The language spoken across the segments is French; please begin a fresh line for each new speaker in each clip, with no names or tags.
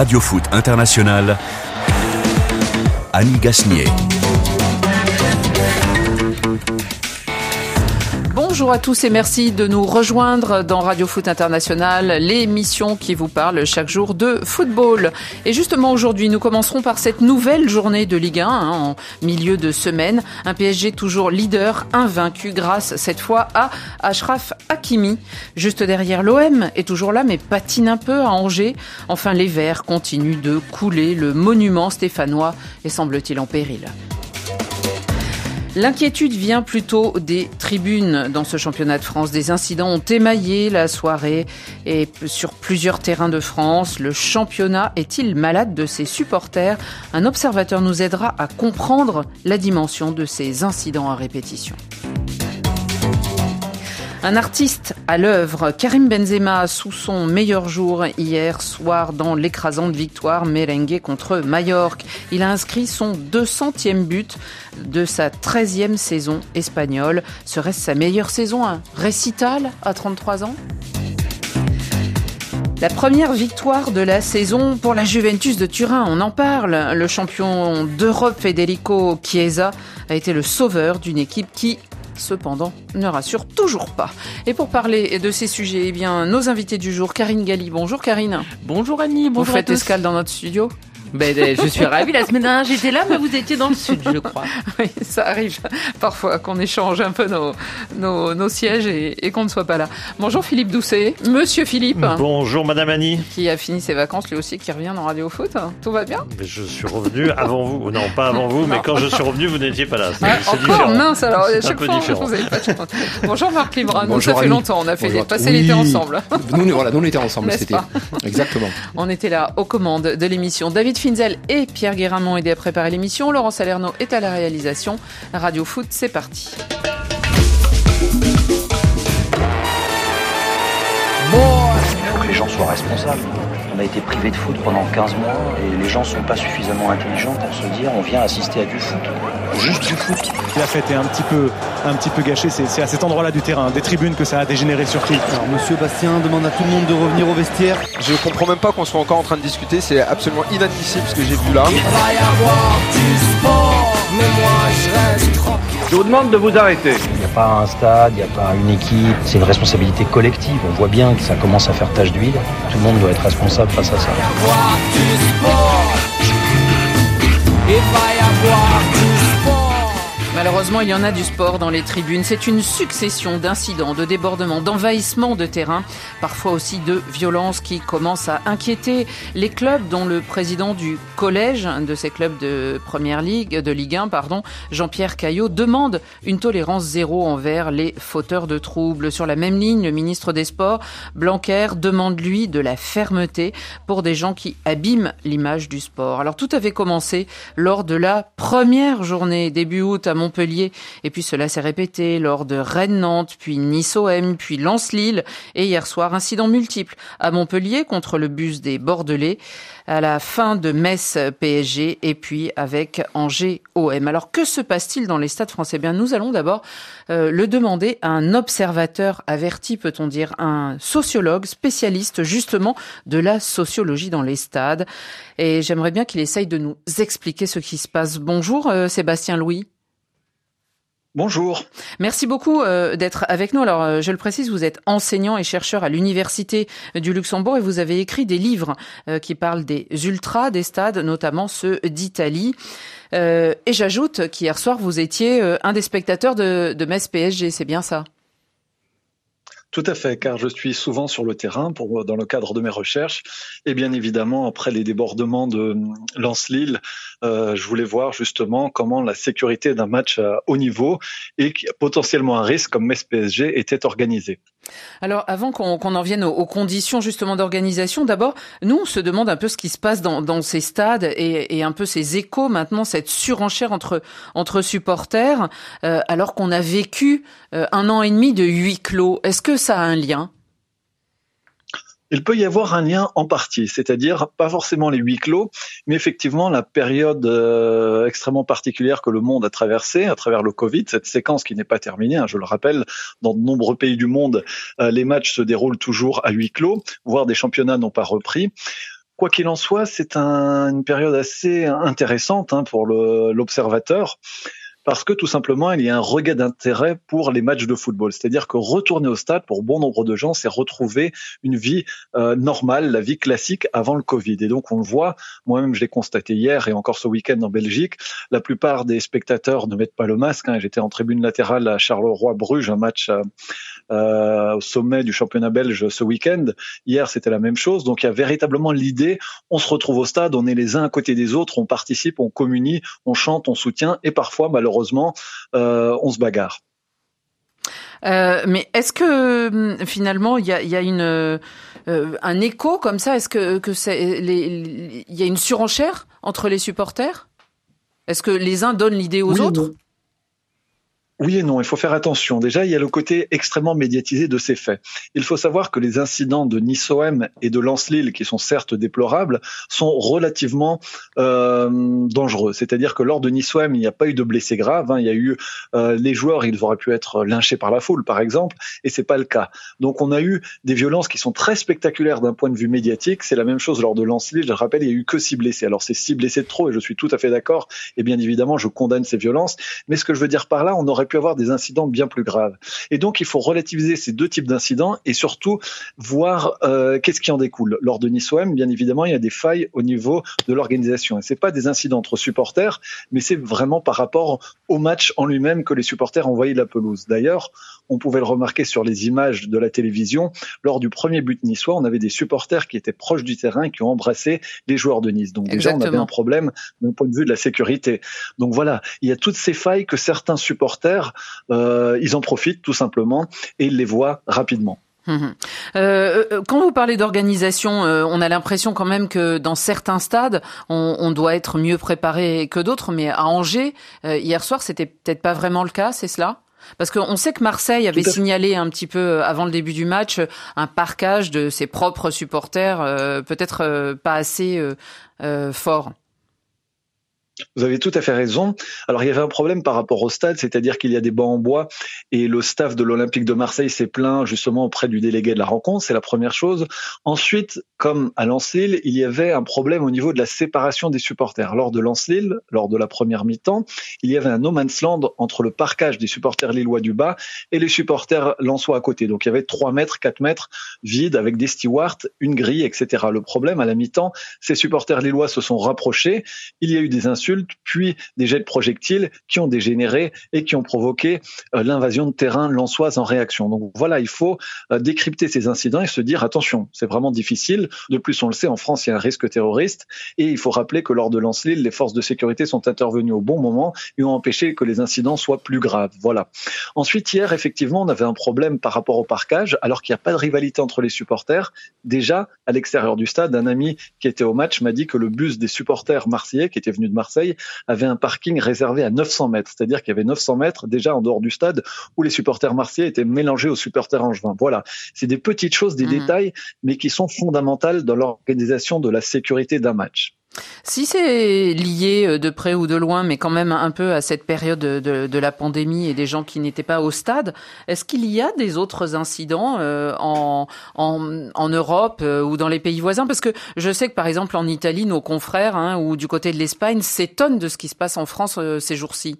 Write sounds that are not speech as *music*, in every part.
Radio Foot International, Annie Gasnier.
Bonjour à tous et merci de nous rejoindre dans Radio Foot International, l'émission qui vous parle chaque jour de football. Et justement aujourd'hui, nous commencerons par cette nouvelle journée de Ligue 1 hein, en milieu de semaine. Un PSG toujours leader, invaincu grâce cette fois à Ashraf Hakimi. Juste derrière l'OM est toujours là mais patine un peu à Angers. Enfin les Verts continuent de couler. Le monument stéphanois est semble-t-il en péril. L'inquiétude vient plutôt des tribunes dans ce championnat de France. Des incidents ont émaillé la soirée et sur plusieurs terrains de France. Le championnat est-il malade de ses supporters? Un observateur nous aidera à comprendre la dimension de ces incidents à répétition. Un artiste à l'œuvre, Karim Benzema, sous son meilleur jour hier soir dans l'écrasante victoire merengue contre Majorque. Il a inscrit son 200e but de sa 13e saison espagnole. Serait-ce sa meilleure saison Un récital à 33 ans? La première victoire de la saison pour la Juventus de Turin, on en parle. Le champion d'Europe Federico Chiesa a été le sauveur d'une équipe qui cependant, ne rassure toujours pas. Et pour parler de ces sujets, eh bien, nos invités du jour, Karine Galli. Bonjour Karine.
Bonjour Annie, bonjour
Vous faites escale dans notre studio
ben, ben, je suis ravie. La semaine dernière, j'étais là, mais vous étiez dans le sud, je crois. *laughs*
oui, ça arrive parfois qu'on échange un peu nos, nos, nos sièges et, et qu'on ne soit pas là. Bonjour Philippe Doucet. Monsieur Philippe.
Bonjour Madame Annie.
Qui a fini ses vacances lui aussi, qui revient dans Radio Foot. Tout va bien?
Je suis revenu avant vous. Non, pas avant vous, mais quand je suis revenu, vous n'étiez pas là.
C'est ah, différent. mince, alors à chaque fois, différent. vous pas de Bonjour Marc Libra. Nous, ça fait longtemps. On a fait passer l'été ensemble.
Nous, voilà, nous, on était ensemble cet été. Exactement.
On était là aux commandes de l'émission. David Finzel et Pierre Guéramont aidé à préparer l'émission. Laurent Salerno est à la réalisation. Radio Foot, c'est parti.
Il faut que les gens soient responsables. On a été privé de foot pendant 15 mois et les gens sont pas suffisamment intelligents pour se dire on vient assister à du foot. Juste du foot.
La fête est un petit peu, un petit peu gâchée. C'est à cet endroit-là du terrain, des tribunes, que ça a dégénéré sur qui
Alors, Monsieur Bastien demande à tout le monde de revenir au vestiaire.
Je comprends même pas qu'on soit encore en train de discuter. C'est absolument inadmissible ce que j'ai vu là.
Il va y avoir du sport, mais moi je reste tranquille.
Je vous demande de vous arrêter.
Il n'y a pas un stade, il n'y a pas une équipe. C'est une responsabilité collective. On voit bien que ça commence à faire tache d'huile. Tout le monde doit être responsable face à ça.
Il va y avoir du sport. Il va y avoir du sport.
Malheureusement, il y en a du sport dans les tribunes. C'est une succession d'incidents, de débordements, d'envahissements de terrain, parfois aussi de violences qui commencent à inquiéter les clubs dont le président du collège de ces clubs de première ligue, de Ligue 1, pardon, Jean-Pierre Caillot, demande une tolérance zéro envers les fauteurs de troubles. Sur la même ligne, le ministre des Sports, Blanquer, demande lui de la fermeté pour des gens qui abîment l'image du sport. Alors tout avait commencé lors de la première journée début août à Montpellier. Et puis cela s'est répété lors de Rennes-Nantes, puis Nice-OM, puis Lens-Lille. Et hier soir, incidents multiples à Montpellier contre le bus des Bordelais à la fin de Metz PSG et puis avec Angers OM. Alors que se passe-t-il dans les stades français? Bien, nous allons d'abord euh, le demander à un observateur averti, peut-on dire, un sociologue spécialiste justement de la sociologie dans les stades. Et j'aimerais bien qu'il essaye de nous expliquer ce qui se passe. Bonjour euh, Sébastien Louis.
Bonjour.
Merci beaucoup euh, d'être avec nous. Alors, euh, je le précise, vous êtes enseignant et chercheur à l'Université du Luxembourg et vous avez écrit des livres euh, qui parlent des ultras des stades, notamment ceux d'Italie. et j'ajoute qu'hier soir, vous étiez un des spectateurs de, de Metz PSG, c'est bien ça?
Tout à fait, car je suis souvent sur le terrain pour, dans le cadre de mes recherches. Et bien évidemment, après les débordements de Lens-Lille, euh, je voulais voir justement comment la sécurité d'un match à haut niveau et potentiellement un risque comme Metz-PSG était organisée.
Alors, avant qu'on en vienne aux, conditions justement d'organisation, d'abord, nous, on se demande un peu ce qui se passe dans, ces stades et, et, un peu ces échos maintenant, cette surenchère entre, entre supporters, euh, alors qu'on a vécu euh, un an et demi de huis clos. Est-ce que ça a un lien?
Il peut y avoir un lien en partie, c'est-à-dire pas forcément les huis clos, mais effectivement la période euh, extrêmement particulière que le monde a traversée à travers le Covid, cette séquence qui n'est pas terminée. Hein, je le rappelle, dans de nombreux pays du monde, euh, les matchs se déroulent toujours à huis clos, voire des championnats n'ont pas repris Quoi qu'il en soit, c'est un, une période assez intéressante hein, pour l'observateur parce que tout simplement, il y a un regain d'intérêt pour les matchs de football. C'est-à-dire que retourner au stade, pour bon nombre de gens, c'est retrouver une vie euh, normale, la vie classique avant le Covid. Et donc, on le voit, moi-même, je l'ai constaté hier et encore ce week-end en Belgique, la plupart des spectateurs ne mettent pas le masque. Hein. J'étais en tribune latérale à Charleroi-Bruges, un match euh, euh, au sommet du championnat belge ce week-end. Hier, c'était la même chose. Donc, il y a véritablement l'idée, on se retrouve au stade, on est les uns à côté des autres, on participe, on communie, on chante, on soutient et parfois, malheureusement, euh, on se bagarre.
Euh, mais est-ce que hum, finalement il y a, une euh, un écho comme ça? Est-ce que que il y a une surenchère entre les supporters? Est-ce que les uns donnent l'idée aux autres?
oui et non, il faut faire attention. Déjà, il y a le côté extrêmement médiatisé de ces faits. Il faut savoir que les incidents de Nice-OM et de Lens-Lille, qui sont certes déplorables, sont relativement euh, dangereux. C'est-à-dire que lors de Nice-OM, il n'y a pas eu de blessés graves. Hein. Il y a eu euh, les joueurs, ils auraient pu être lynchés par la foule, par exemple, et c'est pas le cas. Donc, on a eu des violences qui sont très spectaculaires d'un point de vue médiatique. C'est la même chose lors de Lens-Lille. Je rappelle, il y a eu que six blessés. Alors, c'est six blessés de trop, et je suis tout à fait d'accord. Et bien évidemment, je condamne ces violences. Mais ce que je veux dire par là, on aurait pu avoir des incidents bien plus graves. Et donc, il faut relativiser ces deux types d'incidents et surtout voir euh, qu'est-ce qui en découle. Lors de Nice-OM, bien évidemment, il y a des failles au niveau de l'organisation. Et c'est pas des incidents entre supporters, mais c'est vraiment par rapport au match en lui-même que les supporters envoyaient de la pelouse. D'ailleurs, on pouvait le remarquer sur les images de la télévision. Lors du premier but niçois, on avait des supporters qui étaient proches du terrain et qui ont embrassé les joueurs de Nice. Donc déjà, on avait un problème d'un point de vue de la sécurité. Donc voilà, il y a toutes ces failles que certains supporters euh, ils en profitent tout simplement et ils les voient rapidement.
Hum, hum. Euh, euh, quand vous parlez d'organisation, on a l'impression quand même que dans certains stades, on, doit être mieux préparé que d'autres. Mais à Angers, hier soir, c'était peut-être pas vraiment le cas, c'est cela? Parce qu'on sait que Marseille avait signalé un petit peu avant le début du match un parquage de ses propres supporters, peut-être pas assez fort.
Vous avez tout à fait raison. Alors il y avait un problème par rapport au stade, c'est-à-dire qu'il y a des bancs en bois et le staff de l'Olympique de Marseille s'est plaint justement auprès du délégué de la rencontre, c'est la première chose. Ensuite, comme à Lens-Lille, il y avait un problème au niveau de la séparation des supporters. Lors de Lens-Lille, lors de la première mi-temps, il y avait un no man's land entre le parcage des supporters lillois du bas et les supporters lensois à côté. Donc il y avait 3 mètres, 4 mètres vides avec des stewards, une grille, etc. Le problème à la mi-temps, ces supporters lillois se sont rapprochés, il y a eu des insultes puis des jets de projectiles qui ont dégénéré et qui ont provoqué euh, l'invasion de terrain lançoise en réaction. Donc voilà, il faut euh, décrypter ces incidents et se dire attention, c'est vraiment difficile. De plus, on le sait, en France, il y a un risque terroriste et il faut rappeler que lors de Lance-Lille, les forces de sécurité sont intervenues au bon moment et ont empêché que les incidents soient plus graves. Voilà. Ensuite, hier, effectivement, on avait un problème par rapport au parquage, alors qu'il n'y a pas de rivalité entre les supporters. Déjà, à l'extérieur du stade, un ami qui était au match m'a dit que le bus des supporters marseillais, qui était venu de Marseille, avait un parking réservé à 900 mètres, c'est-à-dire qu'il y avait 900 mètres déjà en dehors du stade où les supporters marseillais étaient mélangés aux supporters angevins. Voilà, c'est des petites choses, des mmh. détails, mais qui sont fondamentales dans l'organisation de la sécurité d'un match.
Si c'est lié euh, de près ou de loin, mais quand même un peu à cette période de, la pandémie et des gens qui n'étaient pas au stade, est-ce qu'il y a des autres incidents euh, en, Europe euh, ou dans les pays voisins? Parce que je sais que par exemple en Italie, nos confrères hein, ou du côté de l'Espagne s'étonnent de ce qui se passe en France ces jours-ci.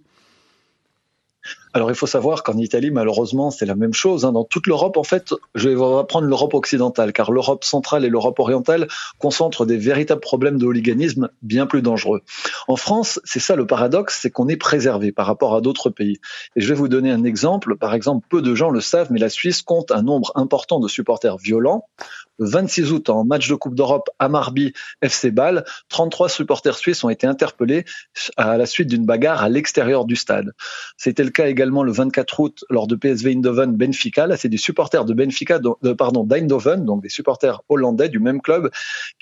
Alors il faut savoir qu'en Italie, malheureusement, c'est la même chose. Hein. Dans toute l'Europe, en fait, je vais prendre l'Europe occidentale, car l'Europe centrale et l'Europe orientale concentrent des véritables problèmes de hooliganisme bien plus dangereux. En France, c'est ça le paradoxe, c'est qu'on est préservé par rapport à d'autres pays. Et je vais vous donner un exemple. Par exemple, peu de gens le savent, mais la Suisse compte un nombre important de supporters violents. Le 26 août, en match de Coupe d'Europe à Marby, FC Bâle, 33 supporters suisses ont été interpellés à la suite d'une bagarre à l'extérieur du stade. C'était le cas également le 24 août lors de PSV Eindhoven Benfica. Là, c'est des supporters de Benfica, de, pardon, d'Eindhoven, donc des supporters hollandais du même club,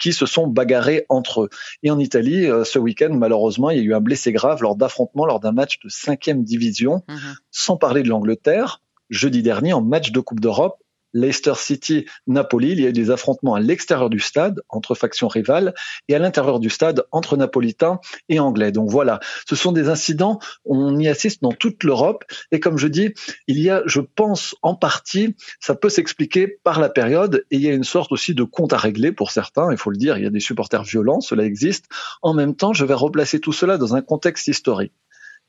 qui se sont bagarrés entre eux. Et en Italie, euh, ce week-end, malheureusement, il y a eu un blessé grave lors d'affrontements lors d'un match de cinquième division, mhm. sans parler de l'Angleterre. Jeudi dernier, en match de Coupe d'Europe, Leicester City, Napoli, il y a eu des affrontements à l'extérieur du stade entre factions rivales et à l'intérieur du stade entre napolitains et anglais. Donc voilà, ce sont des incidents, on y assiste dans toute l'Europe et comme je dis, il y a, je pense, en partie, ça peut s'expliquer par la période et il y a une sorte aussi de compte à régler pour certains, il faut le dire, il y a des supporters violents, cela existe. En même temps, je vais replacer tout cela dans un contexte historique.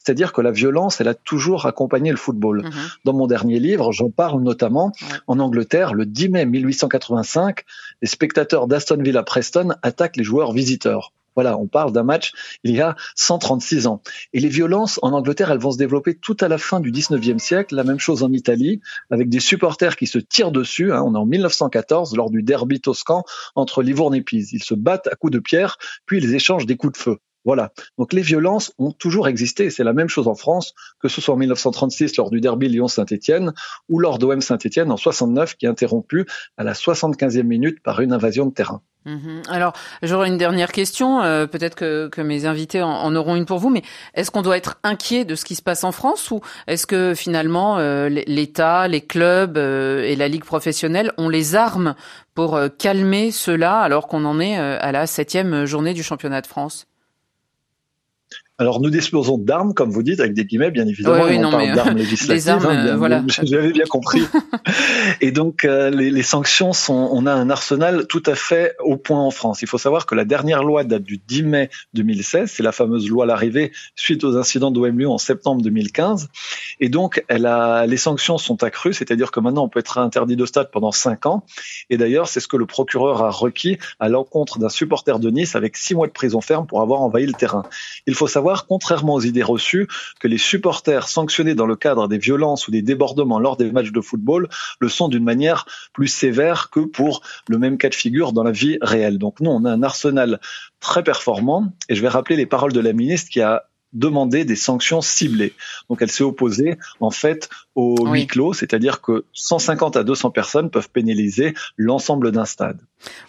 C'est-à-dire que la violence, elle a toujours accompagné le football. Mhm. Dans mon dernier livre, j'en parle notamment en Angleterre, le 10 mai 1885, les spectateurs d'Aston Villa Preston attaquent les joueurs visiteurs. Voilà, on parle d'un match il y a 136 ans. Et les violences en Angleterre, elles vont se développer tout à la fin du 19e siècle. La même chose en Italie, avec des supporters qui se tirent dessus. Hein. On est en 1914, lors du derby toscan entre Livourne et Pise. Ils se battent à coups de pierre, puis ils échangent des coups de feu. Voilà. Donc les violences ont toujours existé. C'est la même chose en France, que ce soit en 1936 lors du derby Lyon-Saint-Étienne ou lors d'OM Saint-Étienne en 69 qui est interrompu à la 75e minute par une invasion de terrain.
Mhm. Alors, j'aurais une dernière question. Euh, peut-être que, mes invités en, auront une pour vous, mais est-ce qu'on doit être inquiet de ce qui se passe en France ou est-ce que finalement euh, l'État, les clubs euh, et la ligue professionnelle ont les armes pour calmer cela alors qu'on en est à la septième journée du championnat de France?
Alors nous disposons d'armes, comme vous dites, avec des guillemets, bien évidemment.
Oui, on parle
d'armes *laughs* législatives. Armes,
hein, voilà.
J'avais bien compris. *laughs* et donc euh, les, les, sanctions sont, on a un arsenal tout à fait au point en France. Il faut savoir que la dernière loi date du 10 mai 2016, c'est la fameuse loi l'arrivée suite aux incidents d'OM Lyon en septembre 2015. Et donc elle a, les sanctions sont accrues, c'est-à-dire que maintenant on peut être interdit de stade pendant cinq ans. Et d'ailleurs c'est ce que le procureur a requis à l'encontre d'un supporter de Nice avec six mois de prison ferme pour avoir envahi le terrain. Il faut savoir contrairement aux idées reçues, que les supporters sanctionnés dans le cadre des violences ou des débordements lors des matchs de football le sont d'une manière plus sévère que pour le même cas de figure dans la vie réelle. Donc nous, on a un arsenal très performant et je vais rappeler les paroles de la ministre qui a demandé des sanctions ciblées. Donc elle s'est opposée en fait au huis clos, c'est-à-dire que 150 à 200 personnes peuvent pénaliser l'ensemble d'un stade.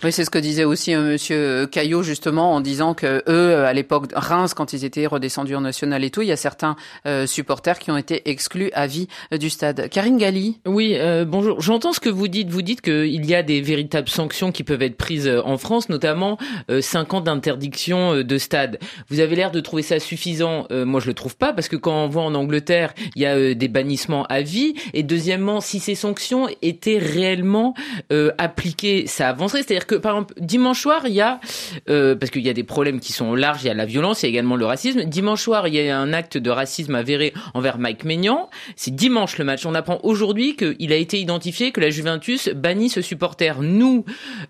Oui, c'est ce que disait aussi euh, Monsieur Caillot justement en disant que eux, euh, à l'époque Reims, quand ils étaient redescendus en national et tout, il y a certains euh, supporters qui ont été exclus à vie du stade. Karine Galli.
Oui, bonjour. J'entends ce que vous dites. Vous dites qu'il y a des véritables sanctions qui peuvent être prises en France, notamment 5 ans d'interdiction de stade. Vous avez l'air de trouver ça suffisant. moi, je le trouve pas parce que quand on voit en Angleterre, il y a des bannissements à vie. Et deuxièmement, si ces sanctions étaient réellement appliquées, ça avancerait c'est-à-dire que par exemple dimanche soir, il y a euh, parce qu'il y a des problèmes qui sont larges, il y a la violence, il y a également le racisme. Dimanche soir, il y a un acte de racisme avéré envers Mike Maignan. C'est dimanche le match. On apprend aujourd'hui qu'il a été identifié que la Juventus bannit ce supporter. Nous,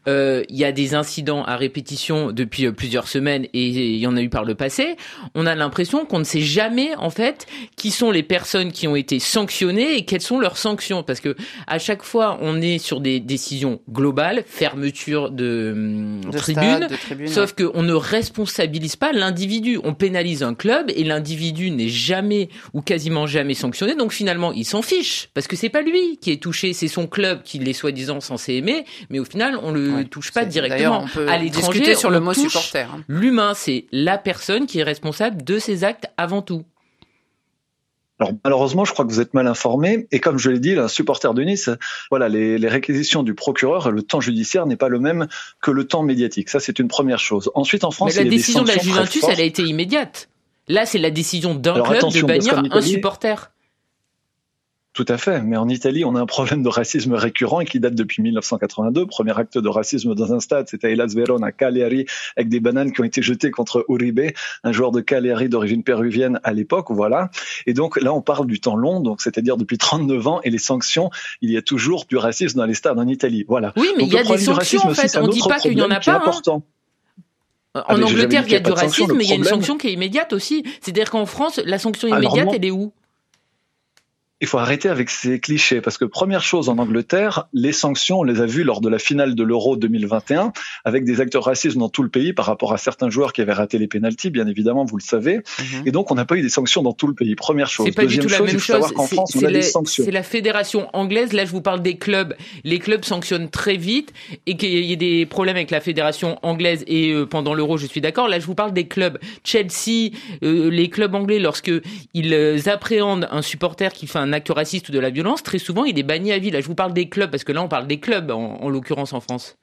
euh, il y a des incidents à répétition depuis euh, plusieurs semaines et il y en a eu par le passé. On a l'impression qu'on ne sait jamais en fait qui sont les personnes qui ont été sanctionnées et quelles sont leurs sanctions parce que à chaque fois on est sur des décisions globales, fermetures de, tribunes, tribune, sauf qu'on ne responsabilise pas l'individu. On pénalise un club et l'individu n'est jamais ou quasiment jamais sanctionné. Donc finalement, il s'en fiche parce que c'est pas lui qui est touché, c'est son club qui l'est soi-disant censé aimer, mais au final, on le touche pas directement.
à l'étranger, sur le mot supporter.
Hein. L'humain, c'est la personne qui est responsable de ses actes avant tout.
Alors malheureusement, je crois que vous êtes mal informé. Et comme je l'ai dit, un supporter de Nice, voilà, les, les réquisitions du procureur, le temps judiciaire n'est pas le même que le temps médiatique. Ça, c'est une première chose. Ensuite, en France,
Mais la décision de la Juventus, elle a été immédiate. Là, c'est la décision d'un club de bannir un supporter.
Tout à fait, mais en Italie, on a un problème de racisme récurrent et qui date depuis 1982. Premier acte de racisme dans un stade, c'était à Hellas Verona, à Cagliari, avec des bananes qui ont été jetées contre Uribe, un joueur de Cagliari d'origine péruvienne à l'époque, voilà. Et donc là, on parle du temps long, donc c'est-à-dire depuis 39 ans, et les sanctions, il y a toujours du racisme dans les stades en Italie, voilà.
Oui, mais il y a des sanctions en fait. On dit pas qu'il n'y en a pas. Hein. En ah, Angleterre, il y a du racisme, mais il y a une sanction qui est immédiate aussi. C'est-à-dire qu'en France, la sanction immédiate, elle est où?
Il faut arrêter avec ces clichés parce que première chose en Angleterre, les sanctions, on les a vues lors de la finale de l'Euro 2021 avec des acteurs racistes dans tout le pays par rapport à certains joueurs qui avaient raté les pénalties, bien évidemment, vous le savez. Mhm. Et donc on n'a pas eu des sanctions dans tout le pays. Première chose.
C'est pas du tout la même chose. C'est la fédération anglaise. Là, je vous parle des clubs. Les clubs sanctionnent très vite et qu'il y ait des problèmes avec la fédération anglaise et euh, pendant l'Euro, je suis d'accord. Là, je vous parle des clubs. Chelsea, euh, les clubs anglais, lorsque ils euh, appréhendent un supporter qui fait un un acte raciste ou de la violence, très souvent il est banni à vie. Là, je vous parle des clubs parce que là on parle des clubs en l'occurrence en France.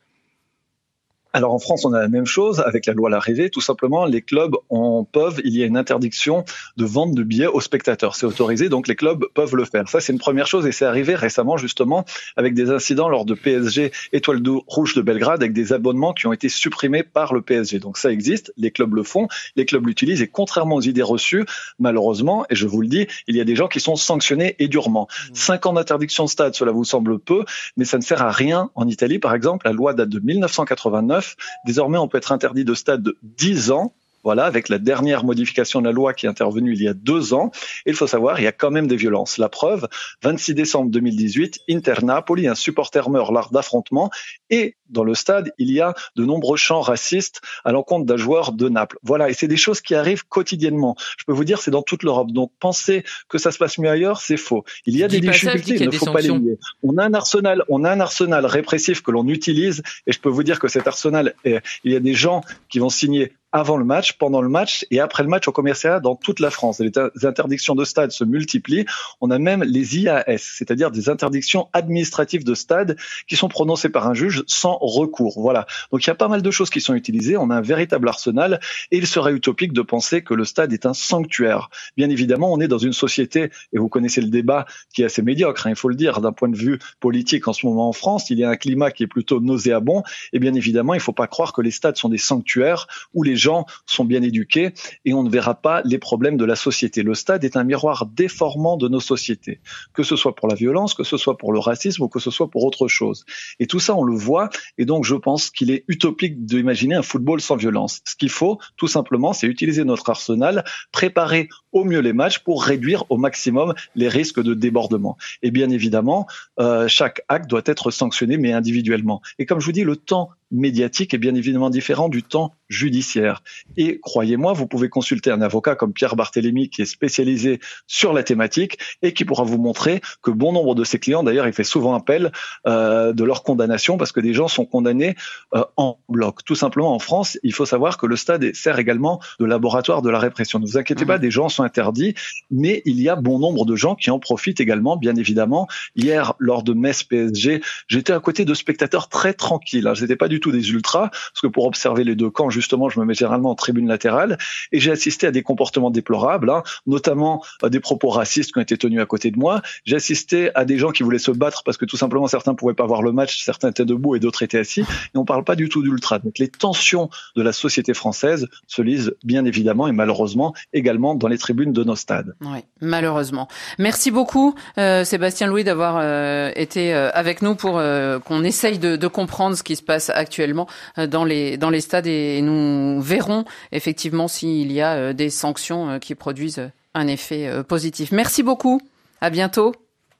Alors en France, on a la même chose avec la loi à l'arrivée. Tout simplement, les clubs en peuvent, il y a une interdiction de vente de billets aux spectateurs. C'est autorisé, donc les clubs peuvent le faire. Ça, c'est une première chose et c'est arrivé récemment justement avec des incidents lors de PSG Étoile Rouge de Belgrade avec des abonnements qui ont été supprimés par le PSG. Donc ça existe, les clubs le font, les clubs l'utilisent et contrairement aux idées reçues, malheureusement, et je vous le dis, il y a des gens qui sont sanctionnés et durement. Mmh. Cinq ans d'interdiction de stade, cela vous semble peu, mais ça ne sert à rien en Italie, par exemple. La loi date de 1989 Désormais, on peut être interdit de stade de 10 ans voilà, avec la dernière modification de la loi qui est intervenue il y a deux ans. il faut savoir, il y a quand même des violences. La preuve, 26 décembre 2018, Inter Napoli, un supporter meurt lors d'affrontements et dans le stade, il y a de nombreux chants racistes à l'encontre d'un joueur de Naples. Voilà, et c'est des choses qui arrivent quotidiennement. Je peux vous dire, c'est dans toute l'Europe. Donc penser que ça se passe mieux ailleurs, c'est faux. Il y a des difficultés, il ne faut pas les nier. On a un arsenal, on a un arsenal répressif que l'on utilise, et je peux vous dire que cet arsenal, il y a des gens qui vont signer avant le match, pendant le match et après le match au commissariat dans toute la France. Les interdictions de stade se multiplient. On a même les IAS, c'est-à-dire des interdictions administratives de stade qui sont prononcées par un juge sans recours. Voilà. Donc il y a pas mal de choses qui sont utilisées. On a un véritable arsenal et il serait utopique de penser que le stade est un sanctuaire. Bien évidemment, on est dans une société et vous connaissez le débat qui est assez médiocre. Hein, il faut le dire d'un point de vue politique en ce moment en France. Il y a un climat qui est plutôt nauséabond et bien évidemment, il ne faut pas croire que les stades sont des sanctuaires où les gens sont bien éduqués et on ne verra pas les problèmes de la société. Le stade est un miroir déformant de nos sociétés, que ce soit pour la violence, que ce soit pour le racisme ou que ce soit pour autre chose. Et tout ça, on le voit et donc je pense qu'il est utopique d'imaginer un football sans violence. Ce qu'il faut, tout simplement, c'est utiliser notre arsenal, préparer au mieux les matchs pour réduire au maximum les risques de débordement. Et bien évidemment, euh, chaque acte doit être sanctionné, mais individuellement. Et comme je vous dis, le temps médiatique est bien évidemment différent du temps judiciaire. Et croyez-moi, vous pouvez consulter un avocat comme Pierre Barthélémy qui est spécialisé sur la thématique et qui pourra vous montrer que bon nombre de ses clients, d'ailleurs, il fait souvent appel euh, de leur condamnation parce que des gens sont condamnés euh, en bloc. Tout simplement, en France, il faut savoir que le stade sert également de laboratoire de la répression. Ne vous inquiétez pas, mmh. des gens sont interdits, mais il y a bon nombre de gens qui en profitent également, bien évidemment. Hier, lors de Metz PSG, j'étais à côté de spectateurs très tranquilles. Hein. Je n'étais pas du tout des ultras, parce que pour observer les deux camps, justement, je me mets généralement en tribune latérale, et j'ai assisté à des comportements déplorables, hein, notamment à des propos racistes qui ont été tenus à côté de moi. J'ai assisté à des gens qui voulaient se battre parce que tout simplement certains pouvaient pas voir le match, certains étaient debout et d'autres étaient assis, et on parle pas du tout d'ultra. Donc les tensions de la société française se lisent bien évidemment et malheureusement également dans les tribunes de nos stades.
Oui, malheureusement. Merci beaucoup euh, Sébastien Louis d'avoir euh, été euh, avec nous pour qu'on essaye de, de comprendre ce qui se passe actuellement actuellement euh, dans les dans les stades et nous verrons effectivement s'il y a euh, des sanctions euh, qui produisent un effet positif. Merci beaucoup. À bientôt.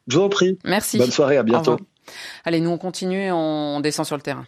Je vous en prie.
Merci.
Bonne soirée. À bientôt.
Allez, nous on continue et on descend sur le terrain.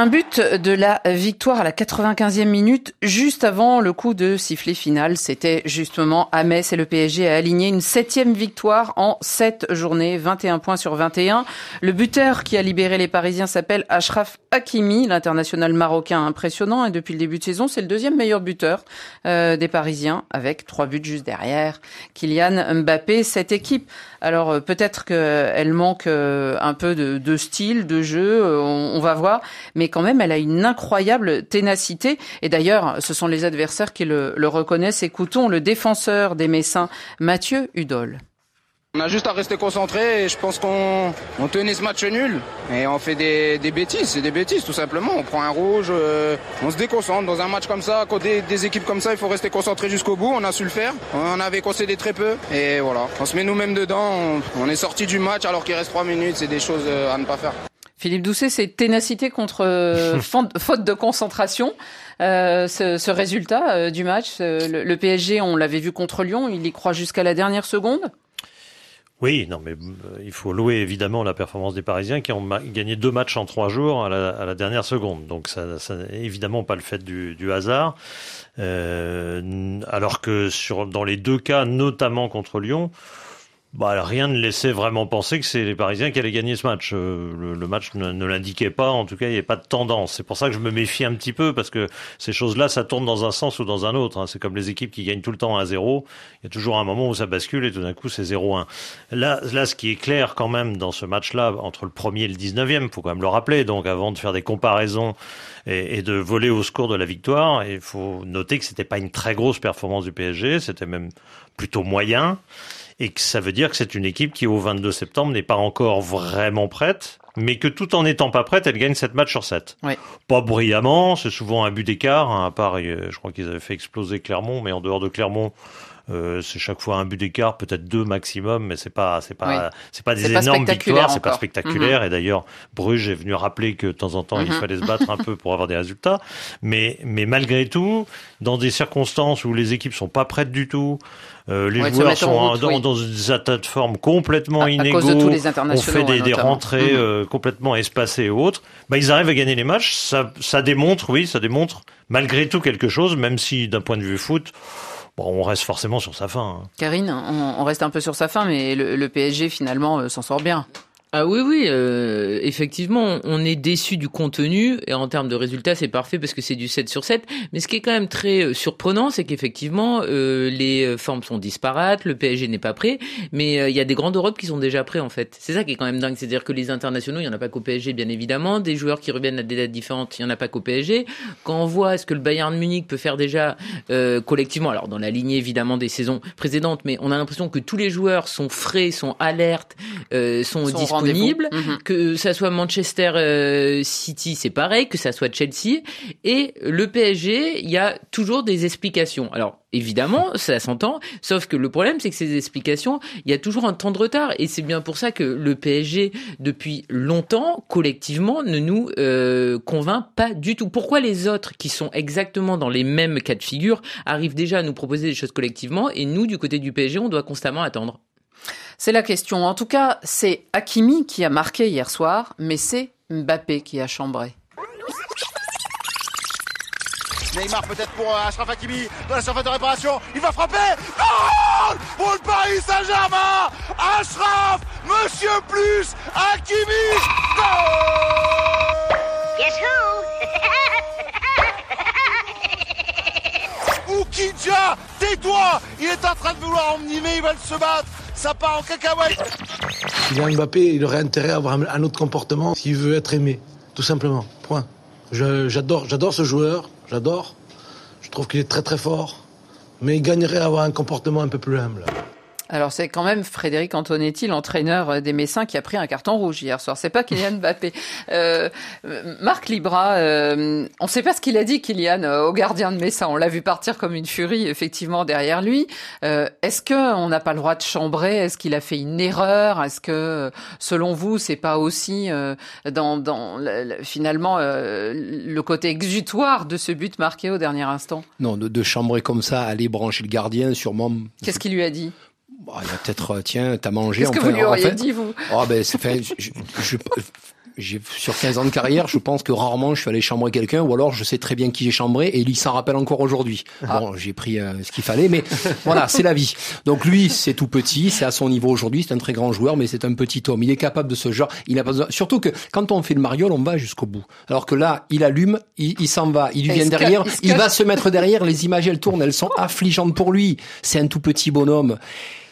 Un but de la victoire à la 95e minute, juste avant le coup de sifflet final. C'était justement à Metz et le PSG a aligné une septième victoire en sept journées, 21 points sur 21. Le buteur qui a libéré les Parisiens s'appelle Ashraf Hakimi, l'international marocain impressionnant. Et depuis le début de saison, c'est le deuxième meilleur buteur euh, des Parisiens, avec trois buts juste derrière. Kylian Mbappé, cette équipe. Alors euh, peut-être qu'elle manque euh, un peu de, style, de jeu, on, on va voir. Mais quand même, elle a une incroyable ténacité. Et d'ailleurs, ce sont les adversaires qui le, le reconnaissent. Écoutons le défenseur des Messins, Mathieu Hudol.
On a juste à rester concentré et je pense qu'on on tenait ce match nul et on fait des, des bêtises, c'est des bêtises tout simplement. On prend un rouge, euh, on se déconcentre dans un match comme ça, à côté des équipes comme ça, il faut rester concentré jusqu'au bout. On a su le faire, on avait concédé très peu et voilà, on se met nous-mêmes dedans. On, on est sorti du match alors qu'il reste trois minutes, c'est des choses euh, à ne pas faire.
Philippe Doucet, c'est ténacité contre euh, *laughs* faute de concentration. Euh, ce, ce, résultat euh, du match, le, le, PSG, on l'avait vu contre Lyon, il y croit jusqu'à la dernière seconde.
Oui, non, mais il faut louer évidemment la performance des Parisiens qui ont gagné deux matchs en trois jours à la, dernière seconde. Donc ça, ça évidemment pas le fait du, du hasard. alors que sur dans les deux cas, notamment contre Lyon, bah, rien ne laissait vraiment penser que c'est les Parisiens qui allaient gagner ce match. Euh, le, match ne, l'indiquait pas, en tout cas, il n'y avait pas de tendance. C'est pour ça que je me méfie un petit peu, parce que ces choses-là, ça tourne dans un sens ou dans un autre. Hein. C'est comme les équipes qui gagnent tout le temps à 0 Il y a toujours un moment où ça bascule et tout d'un coup, c'est 0-1. Là, là, ce qui est clair quand même dans ce match-là, entre le premier et le 19e, faut quand même le rappeler, donc avant de faire des comparaisons et, et de voler au score de la victoire, il faut noter que c'était pas une très grosse performance du PSG, c'était même plutôt moyen et que ça veut dire que c'est une équipe qui, au 22 septembre, n'est pas encore vraiment prête, mais que tout en n'étant pas prête, elle gagne 7 matchs sur 7. Pas brillamment, c'est souvent un but d'écart, hein, à part, euh, je crois qu'ils avaient fait exploser Clermont, mais en dehors de Clermont, euh, c'est chaque fois un but d'écart, peut-être deux maximum, mais c'est pas, c'est pas, c'est pas des énormes victoires, c'est pas spectaculaire. Mhm. Et d'ailleurs, Bruges est venu rappeler que de temps en temps, il mhm. fallait se battre un peu pour avoir des résultats. Mais, mais malgré tout, dans des circonstances où les équipes sont pas prêtes du tout, euh, les joueurs sont dans, dans, des états de forme complètement inégaux.
on
fait des, des rentrées mhm. euh, complètement espacées et autres. Bah, ils arrivent à gagner les matchs. Ça, ça démontre, oui, ça démontre malgré tout quelque chose, même si d'un point de vue foot, on reste forcément sur sa fin.
Hein. Karine, on, reste un peu sur sa fin, mais le, PSG finalement euh, s'en sort bien.
Ah oui, oui, euh, effectivement, on est déçu du contenu et en termes de résultats, c'est parfait parce que c'est du 7 sur 7. Mais ce qui est quand même très euh, surprenant, c'est qu'effectivement, euh, les formes sont disparates, le PSG n'est pas prêt, mais il y a des grandes Europes qui sont déjà prêts en fait. C'est ça qui est quand même dingue, c'est-à-dire que les internationaux, il y en a pas qu'au PSG bien évidemment, des joueurs qui reviennent à des dates différentes, il y en a pas qu'au PSG. Quand on voit ce que le Bayern Munich peut faire déjà collectivement, alors dans la lignée évidemment des saisons précédentes, mais on a l'impression que tous les joueurs sont frais, sont alertes, sont, sont disponibles Mhm. Que ça soit Manchester euh, City, c'est pareil, que ça soit Chelsea. Et le PSG, il y a toujours des explications. Alors, évidemment, *laughs* ça s'entend, sauf que le problème, c'est que ces explications, il y a toujours un temps de retard. Et c'est bien pour ça que le PSG, depuis longtemps, collectivement, ne nous euh, convainc pas du tout. Pourquoi les autres, qui sont exactement dans les mêmes cas de figure, arrivent déjà à nous proposer des choses collectivement, et nous, du côté du PSG, on doit constamment attendre?
C'est la question. En tout cas, c'est Hakimi qui a marqué hier soir, mais c'est Mbappé qui a chambré.
Neymar peut-être pour euh, Ashraf Hakimi dans la surface de réparation. Il va frapper. Goal pour le Paris Saint-Germain. Ashraf, Monsieur Plus, Hakimi. Goal Guess who? *laughs* Oukidja, tais-toi Il est en train de vouloir emmener, ils veulent se battre ça part
Mbappé, il aurait intérêt à avoir un autre comportement s'il veut être aimé, tout simplement. Point. J'adore, j'adore ce joueur, j'adore. Je trouve qu'il est très très fort, mais il gagnerait à avoir un comportement un peu plus humble.
Alors c'est quand même Frédéric Antonetti, l'entraîneur euh, des Messins, qui a pris un carton rouge hier soir. C'est pas Kylian *laughs* Mbappé. Euh, Marc Libra, euh, on ne sait pas ce qu'il a dit Kylian au gardien de Messins. On l'a vu partir comme une furie effectivement derrière lui. Est-ce que on n'a pas le droit de chambrer? Est-ce qu'il a fait une erreur? Est-ce que selon vous c'est pas aussi dans, dans finalement le côté exutoire de ce but marqué au dernier instant?
Non, de, de chambrer comme ça, aller brancher le gardien, sûrement.
Qu'est-ce qu'il lui a dit?
Bah, il y a peut-être, euh, tiens, t'as mangé.
Qu'est-ce que vous lui auriez dit, vous
oh, ben, c'est fait, je, je, j'ai sur 15 ans de carrière, je pense que rarement je suis allé chambrer quelqu'un, ou alors je sais très bien qui j'ai chambré et il s'en rappelle encore aujourd'hui. Ah. Bon, j'ai pris euh, ce qu'il fallait, mais voilà, c'est la vie. Donc lui, c'est tout petit, c'est à son niveau aujourd'hui, c'est un très grand joueur, mais c'est un petit homme. Il est capable de ce genre. Il a pas besoin. Surtout que quand on fait le mariole, on va jusqu'au bout. Alors que là, il allume, il, s'en va, il lui vient derrière, il va se mettre derrière. Les images, elles tournent, elles sont affligeantes pour lui. C'est un tout petit bonhomme.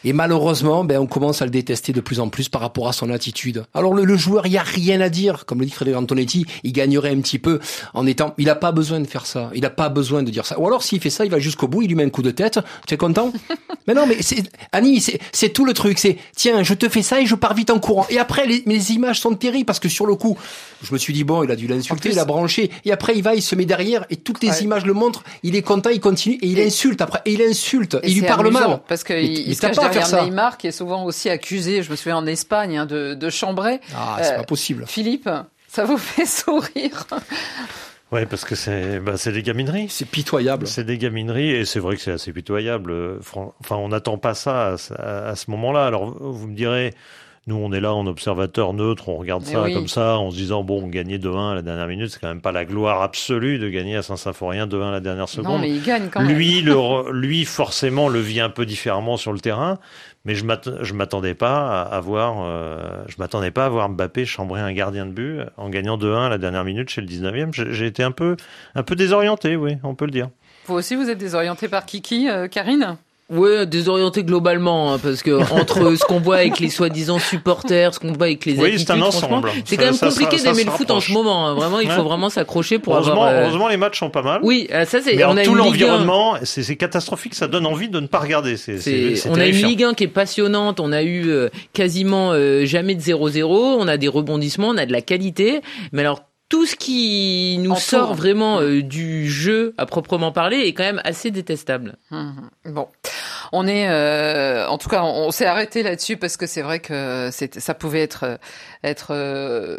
Et malheureusement, ben, on commence à le détester de plus en plus par rapport à son attitude. Alors le, joueur, il y a rien à dire. Comme le dit Frédéric Antonetti, il gagnerait un petit peu en étant... Il n'a pas besoin de faire ça. Il n'a pas besoin de dire ça. Ou alors s'il fait ça, il va jusqu'au bout, il lui met un coup de tête. Tu es content? *laughs* Mais non, mais c'est Annie, c'est tout le truc. C'est tiens, je te fais ça et je pars vite en courant. Et après, les, les images sont terribles parce que sur le coup, je me suis dit bon, il a dû l'insulter, il a branché. Et après, il va, il se met derrière et toutes les images le montrent. Il est content, il continue et il insulte après. Et il insulte. il lui parle mal.
Parce qu'il il, se cache derrière Neymar qui est souvent aussi accusé, je me souviens en Espagne, hein, de, de chambrer.
Ah, c'est pas euh, possible.
Philippe, ça vous *laughs* fait sourire
Ouais, parce que c'est bah, c'est des gamineries.
C'est pitoyable.
C'est des gamineries et c'est vrai que c'est assez pitoyable. Enfin, on n'attend pas ça à, à ce moment-là. Alors, vous me direz, nous, on est là en observateur neutre, on regarde
Mais
ça
oui.
comme ça, en se disant, bon, gagner 2-1 à la dernière minute, c'est quand même pas la gloire absolue de gagner à Saint-Symphorien 2-1 à la dernière seconde.
Non, mais il gagne quand même.
Lui, le, *laughs* lui, forcément, le vit un peu différemment sur le terrain, mais je m'att- je m'attendais pas à voir, euh, je m'attendais pas à voir Mbappé chambrer un gardien de but en gagnant 2-1 à la dernière minute chez le 19e. J'ai j'ai été un peu, un peu désorienté, oui, on peut le dire.
Vous aussi, vous êtes désorienté par Kiki, euh, Karine?
Ouais, désorienté globalement, hein, parce que entre ce qu'on voit avec les soi-disant supporters, ce qu'on voit avec les
Oui,
attitudes,
c'est un ensemble.
c'est quand même
ça-
compliqué d'aimer le foot en ce moment. hein. Vraiment, il faut
Ouais.
vraiment s'accrocher pour
heureusement,
avoir. euh,
heureusement, les matchs sont pas mal.
Oui, euh, ça c'est.
Mais
on a
tout
une Ligue 1.
l'environnement, c'est catastrophique, ça donne envie de ne pas regarder. C'est-
on a une. Ligue 1 qui est passionnante, on a eu euh, quasiment euh, jamais de 0-0, on a des rebondissements, on a de la qualité, mais alors tout ce qui nous sort vraiment euh, du jeu à proprement parler est quand même assez détestable.
Mhm. Bon, on est, euh, en tout cas, on, on s'est arrêté là-dessus parce que c'est vrai que ça pouvait être, être euh,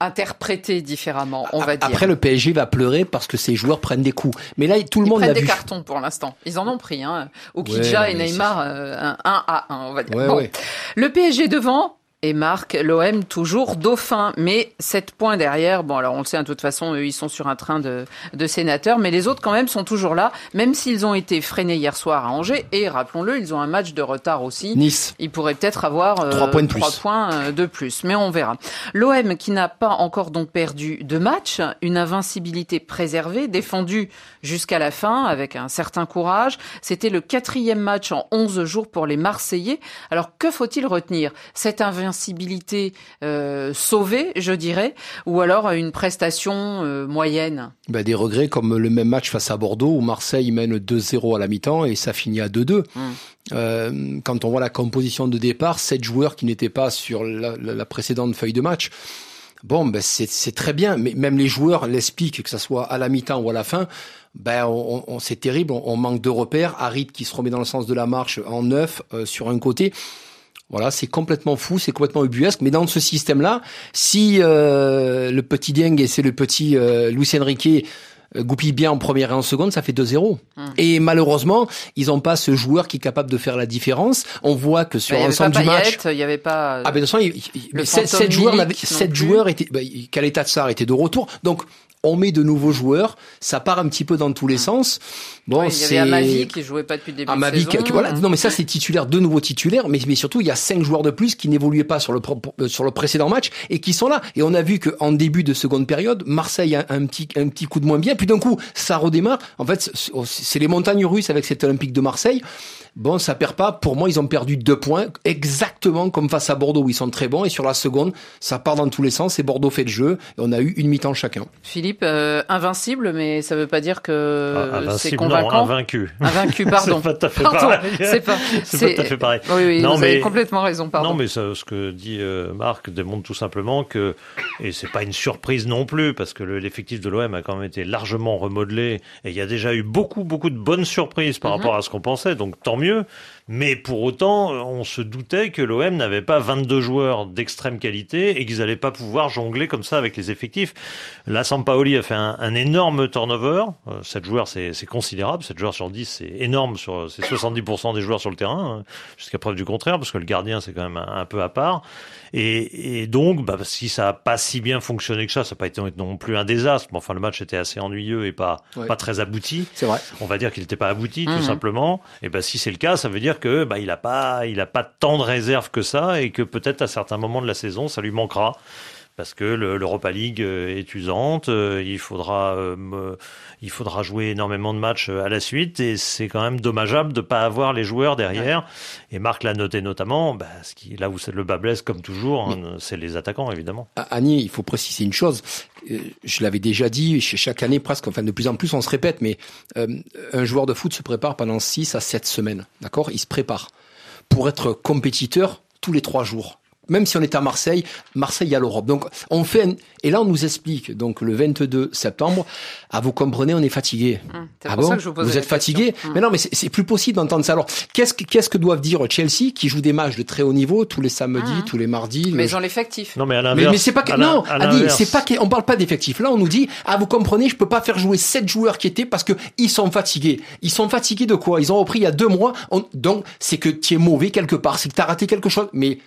interprété différemment, on va dire.
Après, le PSG va pleurer parce que ses joueurs prennent des coups. Mais là, tout le
Ils
monde
prennent des
vu.
cartons pour l'instant. Ils en ont pris. Hein. Okidja
Ouais,
et Neymar, un 1 à 1, on va dire.
Ouais,
Bon.
ouais.
Le PSG devant et marque l'OM toujours dauphin, mais 7 points derrière. Bon, alors on le sait, hein, de toute façon, eux, ils sont sur un train de, de sénateurs, mais les autres quand même sont toujours là, même s'ils ont été freinés hier soir à Angers. Et rappelons-le, ils ont un match de retard aussi.
Nice.
Ils pourraient peut-être avoir euh,
Trois points de plus.
points, euh, de plus, mais on verra. L'OM qui n'a pas encore donc perdu de match, une invincibilité préservée, défendue jusqu'à la fin avec un certain courage. C'était le quatrième match en 11 jours pour les Marseillais. Alors que faut-il retenir? Cette invincibilité euh, sauvée, je dirais, ou alors une prestation euh, moyenne
Ben, des regrets comme le même match face à Bordeaux où Marseille mène 2-0 à la mi-temps et ça finit à 2-2. Euh, quand on voit la composition de départ, sept joueurs qui n'étaient pas sur la, la- la précédente feuille de match. Bon, ben c'est c'est très bien, mais même les joueurs l'expliquent, que ça soit à la mi-temps ou à la fin. Ben, on, on- c'est terrible, on, on manque de repères. Harit qui se remet dans le sens de la marche en neuf euh, sur un côté. Voilà, c'est complètement fou, c'est complètement ubuesque. Mais dans ce système-là, si euh, le petit Dieng et c'est le petit euh, Luis Enrique euh, goupillent bien en première et en seconde, ça fait 2-0. Et malheureusement, ils n'ont pas ce joueur qui est capable de faire la différence. On voit que sur
avait
l'ensemble du match,
il y avait pas.
ah ben de toute façon, il- il-
Le
joueurs, sept joueurs étaient, Kaleta Tsar était de retour, donc on met de nouveaux joueurs, ça part un petit peu dans tous les sens. Bon,
Ouais, il y
c'est
avait Amavi qui jouait pas depuis le début
Amavi,
de saison.
qui- voilà, non mais ça c'est titulaire, de nouveaux titulaires, mais, mais surtout il y a cinq joueurs de plus qui n'évoluaient pas sur le pro- sur le précédent match et qui sont là. Et on a vu qu'en début de seconde période, Marseille a un petit un petit coup de moins bien, puis d'un coup ça redémarre. En fait, c'est- c'est les montagnes russes avec cet Olympique de Marseille. Bon, ça perd pas. Pour moi, ils ont perdu deux points, exactement comme face à Bordeaux où ils sont très bons. Et sur la seconde, ça part dans tous les sens. Et Bordeaux fait le jeu. Et on a eu une mi-temps chacun.
Philippe, euh, invincible, mais ça veut pas dire que
Ah,
c'est
invincible,
convaincant.
invaincu.
Invaincu, *laughs* pardon.
c'est pas tout à fait
Pardon,
pareil. *laughs*
c'est pas-
C'est
c'est-
pas tout à fait pareil.
Oui, oui,
non,
vous
mais,
avez complètement raison, pardon.
Non, mais ça, ce que dit euh, Marc démontre tout simplement que, et c'est pas une surprise non plus, parce que le- l'effectif de l'OM a quand même été largement remodelé, et il y a déjà eu beaucoup, beaucoup de bonnes surprises par
Mhm.
rapport à ce qu'on pensait, donc tant mieux. Mais pour autant, on se doutait que l'OM n'avait pas 22 joueurs d'extrême qualité et qu'ils n'allaient pas pouvoir jongler comme ça avec les effectifs. Là, Sampaoli a fait un, énorme turnover. Euh, 7 joueurs, c'est considérable. 7 joueurs sur 10, c'est énorme. sur C'est 70% des joueurs sur le terrain, hein, jusqu'à preuve du contraire, parce que le gardien, c'est quand même un peu à part. Et, et donc, bah, si ça n'a pas si bien fonctionné que ça, ça n'a pas été non plus un désastre. Mais enfin, le match était assez ennuyeux et pas,
Ouais.
pas très abouti.
C'est vrai.
On va dire qu'il n'était pas abouti,
Mhm.
tout simplement. Et ben, si c'est le cas, ça veut dire que bah, il a pas, il a pas tant de réserve que ça, et que peut-être à certains moments de la saison, ça lui manquera. Parce que le- l'Europa League euh, est usante, euh, il faudra, euh, il faudra jouer énormément de matchs à la suite, et c'est quand même dommageable de pas avoir les joueurs derrière. Et Marc l'a noté notamment, bah, ce qui, là où c'est le bas blesse comme toujours, hein, c'est les attaquants évidemment.
Annie, il faut préciser une chose. Je l'avais déjà dit, chaque année presque, enfin de plus en plus on se répète, mais euh, un joueur de foot se prépare pendant 6 à 7 semaines. D'accord? Il se prépare pour être compétiteur tous les trois jours. Même si on est à Marseille, Marseille à l'Europe. Donc on fait un... et là on nous explique donc le 22 septembre. Ah vous comprenez, on est fatigué.
Hum,
Ah bon
ça que je vous
êtes fatigué.
Hum.
Mais non, mais c'est plus possible d'entendre ça. Alors qu'est-ce que qu'est-ce que doivent dire Chelsea qui joue des matchs de très haut niveau tous les samedis,
Hum.
tous les mardis
Mais
le-
ils ont l'effectif.
Non, mais à
mais,
l'inverse.
mais c'est pas que, non,
à
Adi, c'est pas qu'on parle pas d'effectifs. Là, on nous dit, ah, vous comprenez, je peux pas faire jouer sept joueurs qui étaient parce que ils sont fatigués. Ils sont fatigués de quoi? Ils ont repris il y a deux mois. On- donc, c'est que tu es mauvais quelque part. C'est que tu as raté quelque chose. Mais,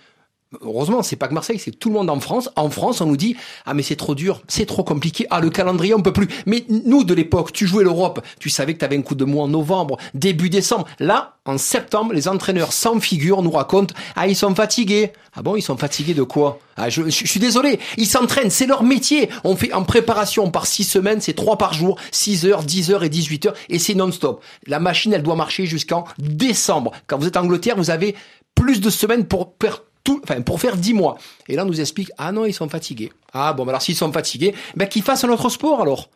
heureusement, c'est pas que Marseille, c'est tout le monde en France. En France, on nous dit ah mais c'est trop dur, c'est trop compliqué. Ah le calendrier, on peut plus. Mais nous de l'époque, tu jouais l'Europe, tu savais que tu avais un coup de mou en novembre, début décembre. Là, en septembre, les entraîneurs sans figure nous racontent ah ils sont fatigués. Ah bon, ils sont fatigués de quoi? Ah je, suis désolé, ils s'entraînent, c'est leur métier. On fait en préparation par six semaines, c'est trois par jour, 6 heures, 10 heures et 18 heures et c'est non-stop. La machine, elle doit marcher jusqu'en décembre. Quand vous êtes en Angleterre, vous avez plus de semaines pour faire tout, enfin, pour faire 10 mois. Et là, on nous explique, ah non, ils sont fatigués. Ah bon, alors s'ils sont fatigués, ben qu'ils fassent un autre sport alors.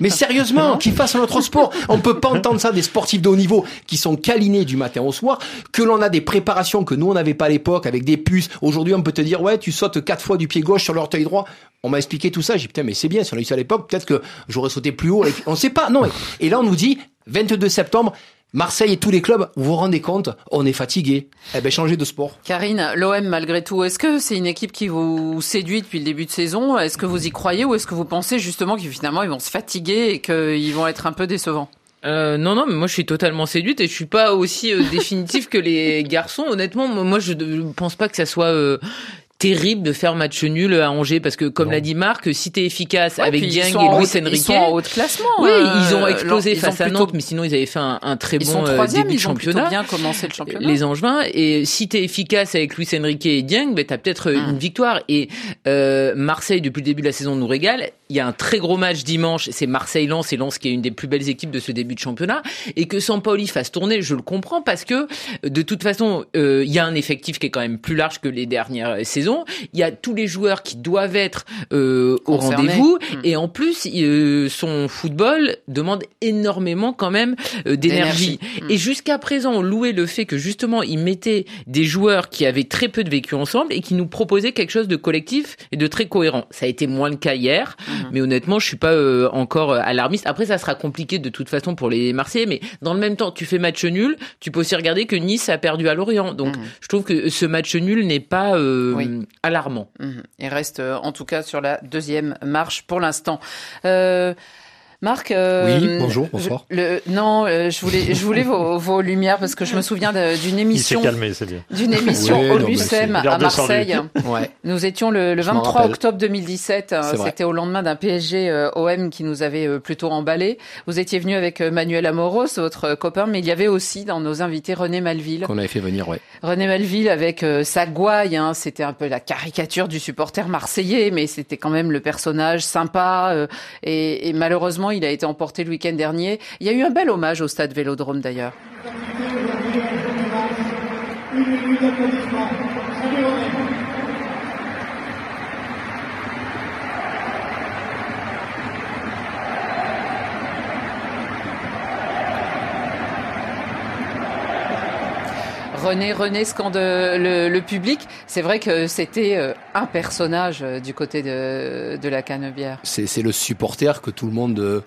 Mais sérieusement, qu'ils fassent un autre sport. On peut pas entendre ça des sportifs de haut niveau qui sont câlinés du matin au soir, que l'on a des préparations que nous on n'avait pas à l'époque avec des puces. Aujourd'hui, on peut te dire ouais, tu sautes quatre fois du pied gauche sur l'orteil droit. On m'a expliqué tout ça, j'ai dit putain mais c'est bien, si on a eu ça à l'époque, peut-être que j'aurais sauté plus haut. On sait pas, non. Et là on nous dit 22 septembre, Marseille et tous les clubs, vous vous rendez compte, on est fatigué. Eh ben, changez de sport.
Karine, l'OM, malgré tout, est-ce que c'est une équipe qui vous séduit depuis le début de saison? Est-ce que vous y croyez ou est-ce que vous pensez justement qu'ils finalement ils vont se fatiguer et qu'ils vont être un peu décevants?
Euh, non, non, mais moi je suis totalement séduite et je suis pas aussi euh, définitif que les *laughs* garçons. Honnêtement, moi je ne pense pas que ça soit euh, terrible de faire match nul à Angers parce que comme l'a dit Marc, si t'es efficace avec Dieng et Luis Enrique,
ils sont en haut de classement.
Oui, ils ont explosé face à Nantes, mais sinon ils avaient fait un, un très bon euh, début de championnat.
Ils ont bien commencé le championnat.
Les Angevins et si t'es efficace avec Luis Enrique et Dieng, ben t'as peut-être hum. une victoire. Et euh, Marseille depuis le début de la saison nous régale. Il y a un très gros match dimanche, c'est Marseille-Lens et Lens qui est une des plus belles équipes de ce début de championnat et que Sampaoli fasse tourner, je le comprends parce que de toute façon euh, il y a un effectif qui est quand même plus large que les dernières saisons il y a tous les joueurs qui doivent être euh, au rendez-vous hmm. et en plus euh, son football demande énormément quand même euh, d'énergie. Hmm. Et jusqu'à présent, on louait le fait que justement il mettait des joueurs qui avaient très peu de vécu ensemble et qui nous proposaient quelque chose de collectif et de très cohérent. Ça a été moins le cas hier, hmm. Mais honnêtement, je suis pas encore alarmiste. Après, ça sera compliqué de toute façon pour les Marseillais, mais dans le même temps, tu fais match nul, tu peux aussi regarder que Nice a perdu à Lorient. Donc, je trouve que ce match nul n'est pas oui. alarmant
Mhm. Il reste euh, en tout cas sur la deuxième marche pour l'instant. Euh, Marc.
Euh, oui, bonjour, bonsoir.
le, non, euh, je voulais, je voulais vos, *laughs* vos, lumières parce que je me souviens d'une émission. D'une émission au Lucem à Marseille. *laughs* Ouais. Nous étions le, le 23 octobre 2017. C'était au lendemain d'un PSG euh, OM qui nous avait euh, plutôt emballé. Vous étiez venu avec Manuel Amoros, votre copain, mais il y avait aussi dans nos invités René Malville.
Qu'on avait fait venir, ouais.
René Malville avec sa gouaille. Hein, c'était un peu la caricature du supporter marseillais, mais c'était quand même le personnage sympa. et, et malheureusement il a été emporté le week-end dernier. Il y a eu un bel hommage au stade Vélodrome d'ailleurs. René, René scande le, public. C'est vrai que c'était euh, un personnage euh, du côté de, de la Canebière.
C'est le supporter que tout le monde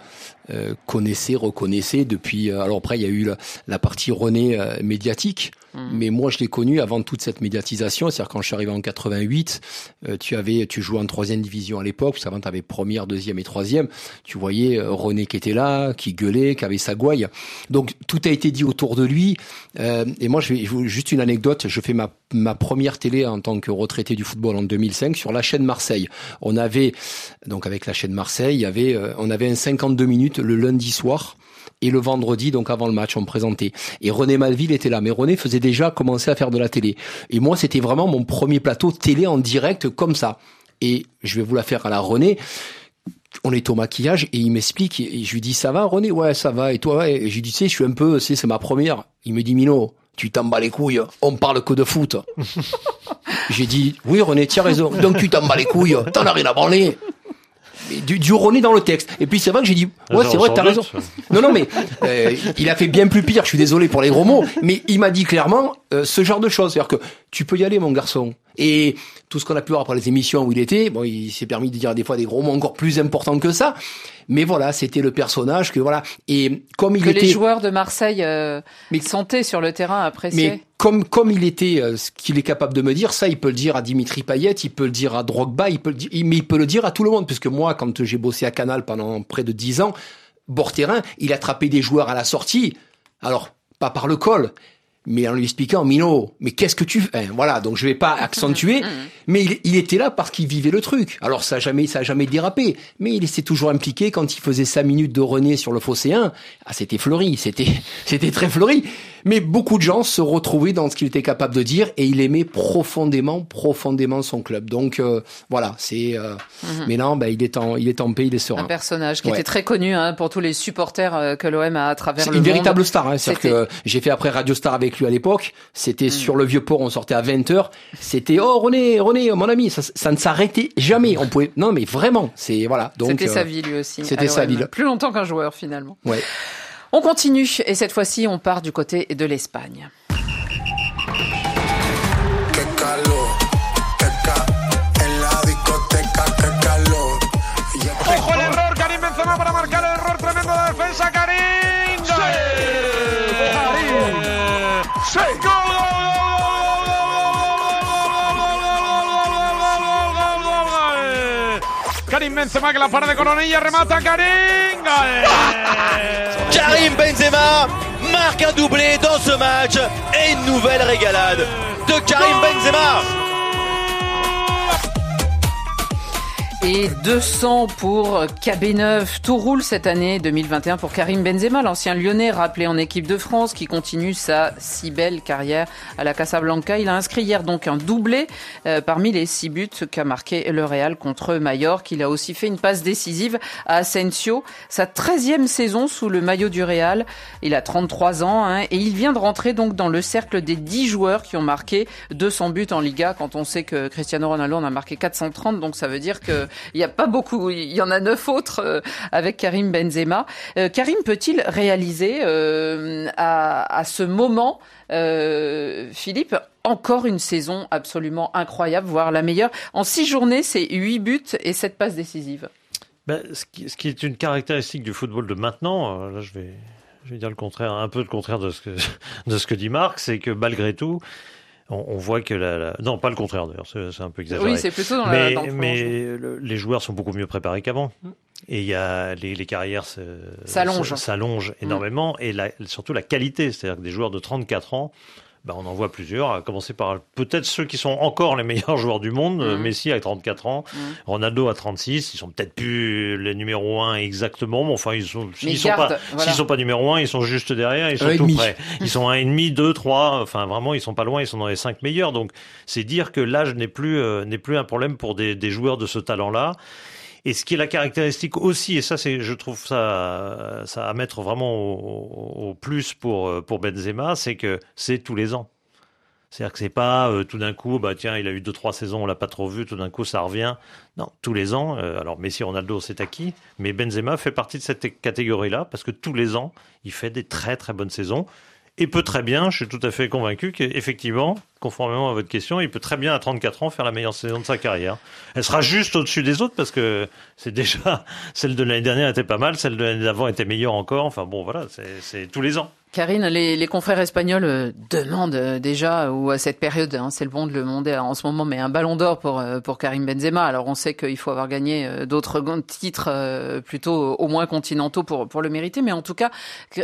euh, connaissait, reconnaissait depuis. alors après, il y a eu la, la partie René médiatique Mmh. Mais moi, je l'ai connu avant toute cette médiatisation. C'est-à-dire quand je suis arrivé en 88, euh, tu avais, tu jouais en troisième division à l'époque. Parce qu'avant, tu avais première, deuxième et troisième. Tu voyais euh, René qui était là, qui gueulait, qui avait sa gouaille. Donc tout a été dit autour de lui. Euh, et moi, je vais juste une anecdote. Je fais ma, ma première télé en tant que retraité du football en 2005 sur la chaîne Marseille. On avait donc avec la chaîne Marseille, il y avait, on avait un 52 minutes le lundi soir et le vendredi, donc avant le match, on me présentait. Et René Malville était là. Mais René faisait déjà commencer à faire de la télé. Et moi, c'était vraiment mon premier plateau télé en direct comme ça. Et je vais vous la faire à la René. On est au maquillage et il m'explique et je lui dis ça va René? Ouais ça va. Et toi et je lui dis tu sais je suis un peu c'est c'est ma première. Il me dit Mino tu t'en bats les couilles. On parle que de foot. *laughs* J'ai dit oui René tu as raison. Donc tu t'en bats les couilles. T'en as rien à branler du, du René dans le texte. Et puis c'est vrai que j'ai dit, ouais, c'est vrai, t'as raison. Non, non, mais euh, il a fait bien plus pire. Je suis désolé pour les gros mots, mais il m'a dit clairement euh, ce genre de choses, c'est-à-dire que tu peux y aller, mon garçon. Et tout ce qu'on a pu voir après les émissions où il était, bon, il s'est permis de dire des fois des gros mots encore plus importants que ça. Mais voilà, c'était le personnage que voilà. Et comme il
que
était,
les joueurs de Marseille euh, mais, sentaient sur le terrain appréciaient.
Mais comme comme il était, euh, ce qu'il est capable de me dire, ça, il peut le dire à Dimitri Payet, il peut le dire à Drogba, il peut le dire, mais il peut le dire à tout le monde, puisque moi, quand j'ai bossé à Canal pendant près de dix ans, bord terrain, il attrapait des joueurs à la sortie. Alors pas par le col, mais en lui expliquant, Mino, mais qu'est-ce que tu fais? Voilà, donc je vais pas *laughs* accentuer, mais il, il était là parce qu'il vivait le truc. Alors ça a jamais, ça a jamais dérapé, mais il s'est toujours impliqué quand il faisait cinq minutes de René sur le fossé 1. Ah, c'était fleuri, c'était, *laughs* c'était très fleuri. Mais beaucoup de gens se retrouvaient dans ce qu'il était capable de dire et il aimait profondément, profondément son club. Donc euh, voilà, c'est. Euh,
Mhm.
Mais non, bah, il est en, il est en paix, il est serein.
Un personnage qui
Ouais.
était très connu hein, pour tous les supporters euh, que l'OM a à travers
C'est une véritable star. Hein. C'est-à-dire que j'ai fait après Radio Star avec lui à l'époque. C'était
Mm.
sur le vieux port, on sortait à 20h. C'était oh René, René, mon ami, ça, ça ne s'arrêtait jamais. On pouvait non mais vraiment, c'est voilà. Donc
C'était
euh,
sa vie lui aussi.
C'était
à
sa ville.
Plus longtemps qu'un joueur finalement.
Ouais.
On continue et cette fois-ci on part du côté de l'Espagne.
Karim Benzema que la para de Coronilla remata Karim.
Karim Benzema marque un doublé dans ce match et une nouvelle régalade de Karim Benzema.
Et 200 pour KB9. Tout roule cette année 2021 pour Karim Benzema, l'ancien lyonnais rappelé en équipe de France qui continue sa si belle carrière à la Casablanca. Il a inscrit hier donc un doublé euh, parmi les six buts qu'a marqué le Real contre Mallorca. Il a aussi fait une passe décisive à Asensio. Sa 13e saison sous le maillot du Real. Il a 33 ans hein, et il vient de rentrer donc dans le cercle des 10 joueurs qui ont marqué 200 buts en Liga quand on sait que Cristiano Ronaldo en a marqué 430. Donc ça veut dire que il n'y a pas beaucoup, il y en a neuf autres euh, avec Karim Benzema. Euh, Karim peut-il réaliser euh, à, à ce moment, Philippe, encore une saison absolument incroyable, voire la meilleure? En six journées, c'est huit buts et sept passes décisives.
Ben, ce, qui, est une caractéristique du football de maintenant, là je vais, je vais dire le contraire, un peu le contraire de ce que, *laughs* de ce que dit Marc, c'est que malgré tout, on, on voit que la, la- non pas le contraire d'ailleurs, c'est un peu exagéré.
Oui, c'est plutôt dans la-
mais,
dans le
mais le- les joueurs sont beaucoup mieux préparés qu'avant. Et il y a les, les carrières
S'allongent. Mm.
énormément et la- surtout la qualité, c'est-à-dire que des joueurs de 34 ans, ben on en voit plusieurs, à commencer par peut-être ceux qui sont encore les meilleurs *laughs* joueurs du monde.
Mm.
Euh, Messi à 34 ans, Ronaldo à 36, ils sont peut-être plus les numéro 1 exactement, mais enfin ils sont
Mais
s'ils
ils
sont pas
voilà.
s'ils sont pas numéro 1, ils sont juste derrière, ils sont
Un
tout
demi.
près. *laughs* Ils sont un et demi, deux, trois, enfin vraiment ils sont pas loin, ils sont dans les cinq meilleurs. Donc c'est dire que l'âge n'est plus euh, n'est plus un problème pour des, des joueurs de ce talent-là. Et ce qui est la caractéristique aussi, et ça, c'est, je trouve ça, ça à mettre vraiment au, plus pour euh, pour Benzema, c'est que c'est tous les ans. C'est-à-dire que c'est pas euh, tout d'un coup, bah tiens, il a eu deux trois saisons, on l'a pas trop vu, tout d'un coup ça revient. Non, tous les ans. euh, alors Messi, Ronaldo, c'est acquis, mais Benzema fait partie de cette catégorie-là parce que tous les ans, il fait des très très bonnes saisons et peut très bien. Je suis tout à fait convaincu qu'effectivement, conformément à votre question, il peut très bien à 34 ans faire la meilleure saison de sa carrière. Elle sera juste au-dessus des autres parce que c'est déjà *laughs* celle de l'année dernière était pas mal, celle de l'année d'avant était meilleure encore. Enfin bon, voilà, c'est- c'est tous les ans.
Karine, les, les confrères espagnols euh, demandent euh, déjà, ou à cette période, hein, c'est le bon de le demander en ce moment, mais un ballon d'or pour, euh, pour Karim Benzema. Alors on sait qu'il faut avoir gagné euh, d'autres grands titres, euh, plutôt au moins continentaux pour, pour le mériter, mais en tout cas,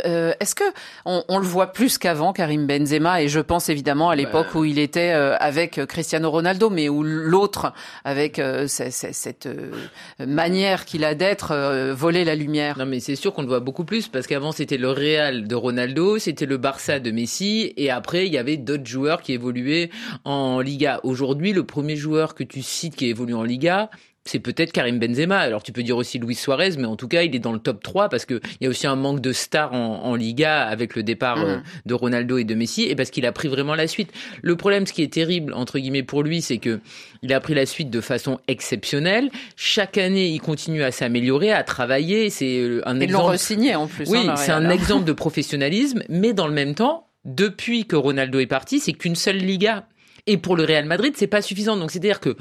euh, est-ce que on, on le voit plus qu'avant, Karim Benzema? Et je pense évidemment à l'époque où il était euh, avec Cristiano Ronaldo, mais où l'autre, avec euh, cette euh, manière qu'il a d'être, euh, volait la lumière.
Non, mais c'est sûr qu'on le voit beaucoup plus parce qu'avant c'était le Real de Ronaldo, c'était le Barça de Messi et après il y avait d'autres joueurs qui évoluaient en Liga. Aujourd'hui, le premier joueur que tu cites qui évolue en Liga, c'est peut-être Karim Benzema. Alors tu peux dire aussi Luis Suarez, mais en tout cas il est dans le top 3 parce que il y a aussi un manque de stars en, en Liga avec le départ
Mhm.
euh, de Ronaldo et de Messi et parce qu'il a pris vraiment la suite. Le problème, ce qui est terrible entre guillemets pour lui, c'est que il a pris la suite de façon exceptionnelle. Chaque année, il continue à s'améliorer, à travailler. C'est euh, un
l'ont
exemple.
re-signé en plus.
Oui,
hein, le
c'est un exemple de *laughs* professionnalisme, mais dans le même temps, depuis que Ronaldo est parti, c'est qu'une seule Liga. Et pour le Real Madrid, c'est pas suffisant. Donc c'est-à-dire que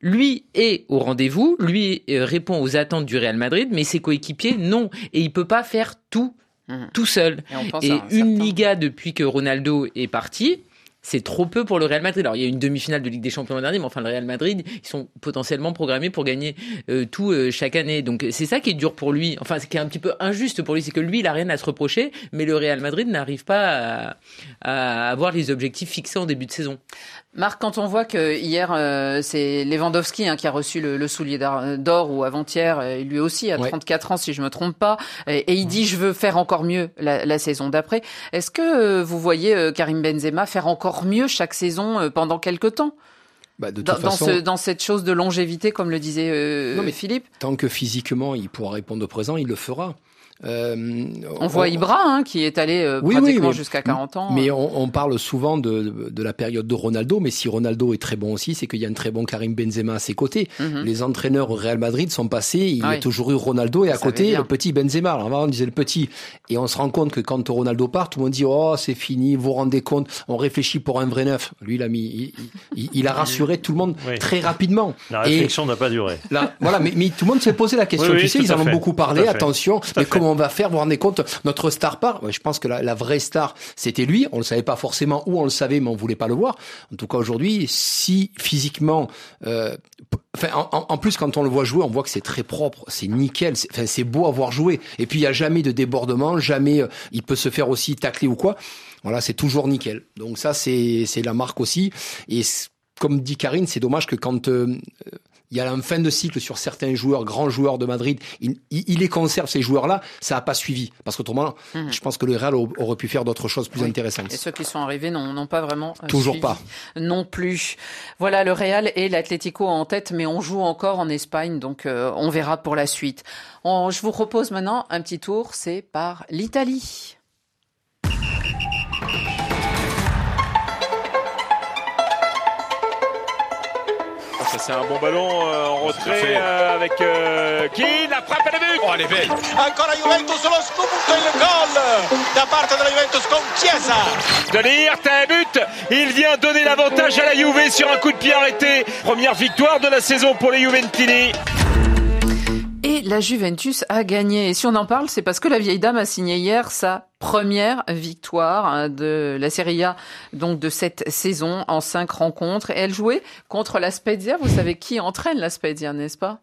lui est au rendez-vous, lui euh, répond aux attentes du Real Madrid, mais ses coéquipiers non, et il peut pas faire tout
Mhm.
tout seul.
Et un
une
certain-
Liga depuis que Ronaldo est parti, c'est trop peu pour le Real Madrid. Alors il y a une demi-finale de Ligue des Champions dernier, mais enfin le Real Madrid, ils sont potentiellement programmés pour gagner euh, tout euh, chaque année. Donc c'est ça qui est dur pour lui. Enfin, ce qui est un petit peu injuste pour lui, c'est que lui, il a rien à se reprocher, mais le Real Madrid n'arrive pas à, à avoir les objectifs fixés en début de saison.
Marc, quand on voit que hier euh, c'est Lewandowski hein, qui a reçu le, le soulier d'or ou avant-hier, euh, lui aussi à 34 ans si je me trompe pas, et, et il dit je veux faire encore mieux la, la saison d'après. Est-ce que euh, vous voyez Karim Benzema faire encore mieux chaque saison pendant quelques temps?
Bah, de toute
dans,
façon,
dans, ce, dans cette chose de longévité, comme le disait
Non, mais
Philippe?
tant que physiquement il pourra répondre au présent, il le fera. Euh,
On voit Ibra hein, qui est allé euh,
Oui,
pratiquement jusqu'à 40 ans.
Mais on, on parle souvent de, de la période de Ronaldo, mais si Ronaldo est très bon aussi, c'est qu'il y a un très bon Karim Benzema à ses côtés.
Mhm.
Les entraîneurs au Real Madrid sont passés, il
Ah
y a
oui.
toujours eu Ronaldo et à côté le petit Benzema. Alors avant on disait le petit, et on se rend compte que quand Ronaldo part, tout le monde dit oh c'est fini, vous vous rendez compte, on réfléchit pour un vrai neuf. Lui il a mis, il, il- il a rassuré tout le monde
Oui.
très rapidement.
La réflexion n'a pas duré.
Là, voilà, mais, mais tout le monde s'est posé la question.
Oui, oui,
tu sais, ils en ont beaucoup parlé. Attention, mais comment on va faire Vous vous rendez compte Notre star part. Je pense que la, vraie star, c'était lui. On le savait pas forcément où on le savait, mais on voulait pas le voir. En tout cas, aujourd'hui, si physiquement, euh, en, plus, quand on le voit jouer, on voit que c'est très propre, c'est nickel. c'est- Enfin, c'est beau à voir jouer. Et puis, il y a jamais de débordement, jamais. euh, il peut se faire aussi tacler ou quoi. Voilà, c'est toujours nickel. Donc ça, c'est la marque aussi. Et comme dit Karine, c'est dommage que quand euh, il y a un fin de cycle sur certains joueurs, grands joueurs de Madrid, il, il- il les conserve ces joueurs-là, ça n'a pas suivi. Parce qu'autrement,
Mhm.
je pense que le Real au- aurait pu faire d'autres choses plus
Oui.
intéressantes.
Et ceux qui sont arrivés n'ont pas vraiment euh,
Toujours
suivi
pas.
non plus. Voilà, le Real et l'Atlético en tête, mais on joue encore en Espagne, donc euh, on verra pour la suite. On- je vous propose maintenant un petit tour, c'est par l'Italie.
Ça c'est un bon ballon euh, en retrait euh, avec euh, qui la frappe elle est but. Oh elle est belle.
Ancora Juventus, lo spunto e il gol da parte della Juventus con Chiesa.
De un but. Il vient donner l'avantage à la Juve sur un coup de pied arrêté. Première victoire de la saison pour les Juventini.
Et la Juventus a gagné. Et si on en parle, c'est parce que la vieille dame a signé hier sa première victoire hein, de la Serie A, donc de cette saison en cinq rencontres. Et elle jouait contre la Spezia. Vous savez qui entraîne la Spezia, n'est-ce pas?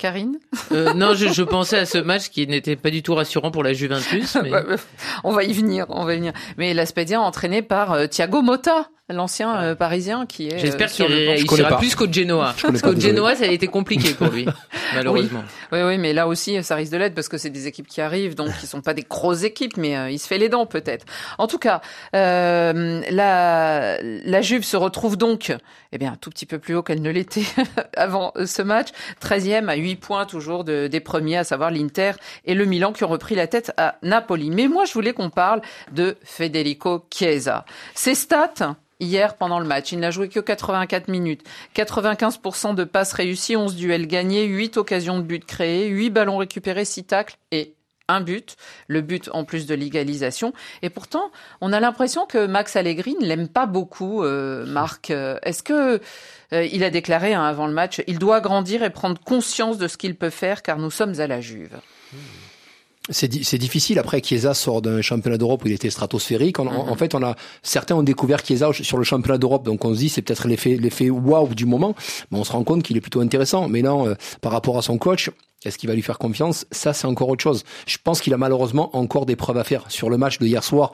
Karine?
Euh, non, je, je pensais à ce match qui n'était pas du tout rassurant pour la Juventus. *laughs* Mais...
Ouais, ouais. On va y venir, on va y venir. Mais la Spezia entraînée par euh, Thiago Motta, l'ancien euh, parisien qui est.
J'espère
euh, sur
qu'il
banc.
réussira plus qu'au Genoa.
Je
Parce qu'au. Genoa, ça a été compliqué pour lui, *laughs* malheureusement.
Oui, oui, mais là aussi, ça risque de l'être parce que c'est des équipes qui arrivent, donc qui sont pas des grosses équipes, mais euh, il se fait les dents peut-être. En tout cas, euh, la, la Juve se retrouve donc, eh bien, un tout petit peu plus haut qu'elle ne l'était *laughs* avant ce match, 13e à 8 points toujours de, des premiers, à savoir l'Inter et le Milan qui ont repris la tête à Napoli. Mais moi, je voulais qu'on parle de Federico Chiesa. Ses stats hier pendant le match. Il n'a joué que 84 minutes. 95% de passes réussies, 11 duels gagnés, 8 occasions de but créées, 8 ballons récupérés, 6 tacles et un but, le but en plus de l'égalisation. Et pourtant, on a l'impression que Max Allegri ne l'aime pas beaucoup, euh, Marc. Est-ce que euh, il a déclaré hein, avant le match, il doit grandir et prendre conscience de ce qu'il peut faire car nous sommes à la Juve.
Di- c'est difficile. Après, Chiesa sort d'un championnat d'Europe où il était stratosphérique. En, en fait, on a certains ont découvert Chiesa sur le championnat d'Europe, donc on se dit c'est peut-être l'effet l'effet waouh du moment, mais on se rend compte qu'il est plutôt intéressant. Mais non, euh, par rapport à son coach, est-ce qu'il va lui faire confiance? Ça, c'est encore autre chose. Je pense qu'il a malheureusement encore des preuves à faire. Sur le match de hier soir,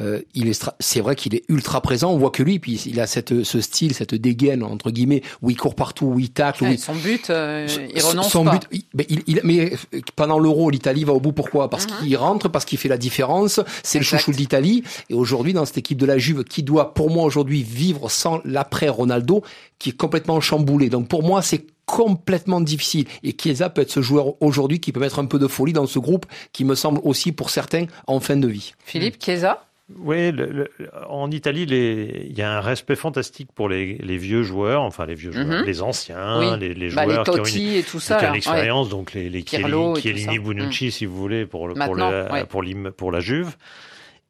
euh, il est, c'est vrai qu'il est ultra présent. On voit que lui, puis il a cette, ce style, cette dégaine entre guillemets, où il court partout, où il tacle, où
Ouais,
il,
son but, euh, il renonce
son
pas.
but, il- mais, il- il- mais pendant l'Euro, l'Italie va au bout. Pourquoi? Parce qu'il rentre, parce qu'il fait la différence. C'est le chouchou de l'Italie. Et aujourd'hui, dans cette équipe de la Juve, qui doit, pour moi, aujourd'hui, vivre sans l'après Ronaldo, qui est complètement chamboulé. Donc pour moi, c'est complètement difficile. Et Chiesa peut être ce joueur aujourd'hui qui peut mettre un peu de folie dans ce groupe, qui me semble aussi pour certains en fin de vie.
Philippe Chiesa
Oui, le- le- en Italie, les- il y a un respect fantastique pour les, les vieux joueurs, enfin les vieux joueurs,
Mhm.
les anciens,
Oui.
les, les
Bah, les
joueurs qui ont une,
et tout ça,
qui ont l'expérience, donc les, les
Pirlo
Chiellini. Bonucci, si vous voulez, pour, le, pour,
Maintenant,
le,
ouais.
pour, l'Im- pour la Juve.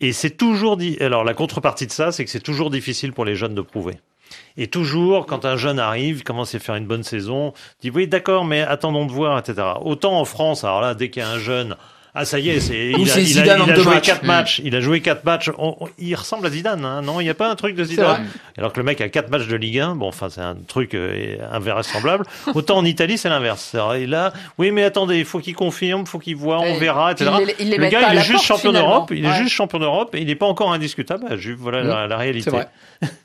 Et c'est toujours dit. Alors la contrepartie de ça, c'est que c'est toujours difficile pour les jeunes de prouver. Et toujours, quand un jeune arrive, commence à faire une bonne saison, dit oui, d'accord, mais attendons de voir, etc. Autant en France, alors là, dès qu'il y a un jeune Ah ça y est, c'est il a,
c'est
il a- il
en
joué
matchs.
quatre
Mm.
matchs. Il a joué quatre matchs. On- on- il ressemble à Zidane, hein, non? Il n'y a pas un truc de. Zidane? Alors que le mec a quatre matchs de Ligue 1. Bon, enfin c'est un truc euh, invraisemblable. *laughs* Autant en Italie, c'est l'inverse. Et là, oui, mais attendez, il faut qu'il confirme, il faut qu'il voit, on verra, etc.
Les- les
le gars, il est juste
porte,
champion d'Europe. Il est juste champion d'Europe et il n'est pas encore indiscutable. Ah, Juve, voilà la, la réalité.
Vrai.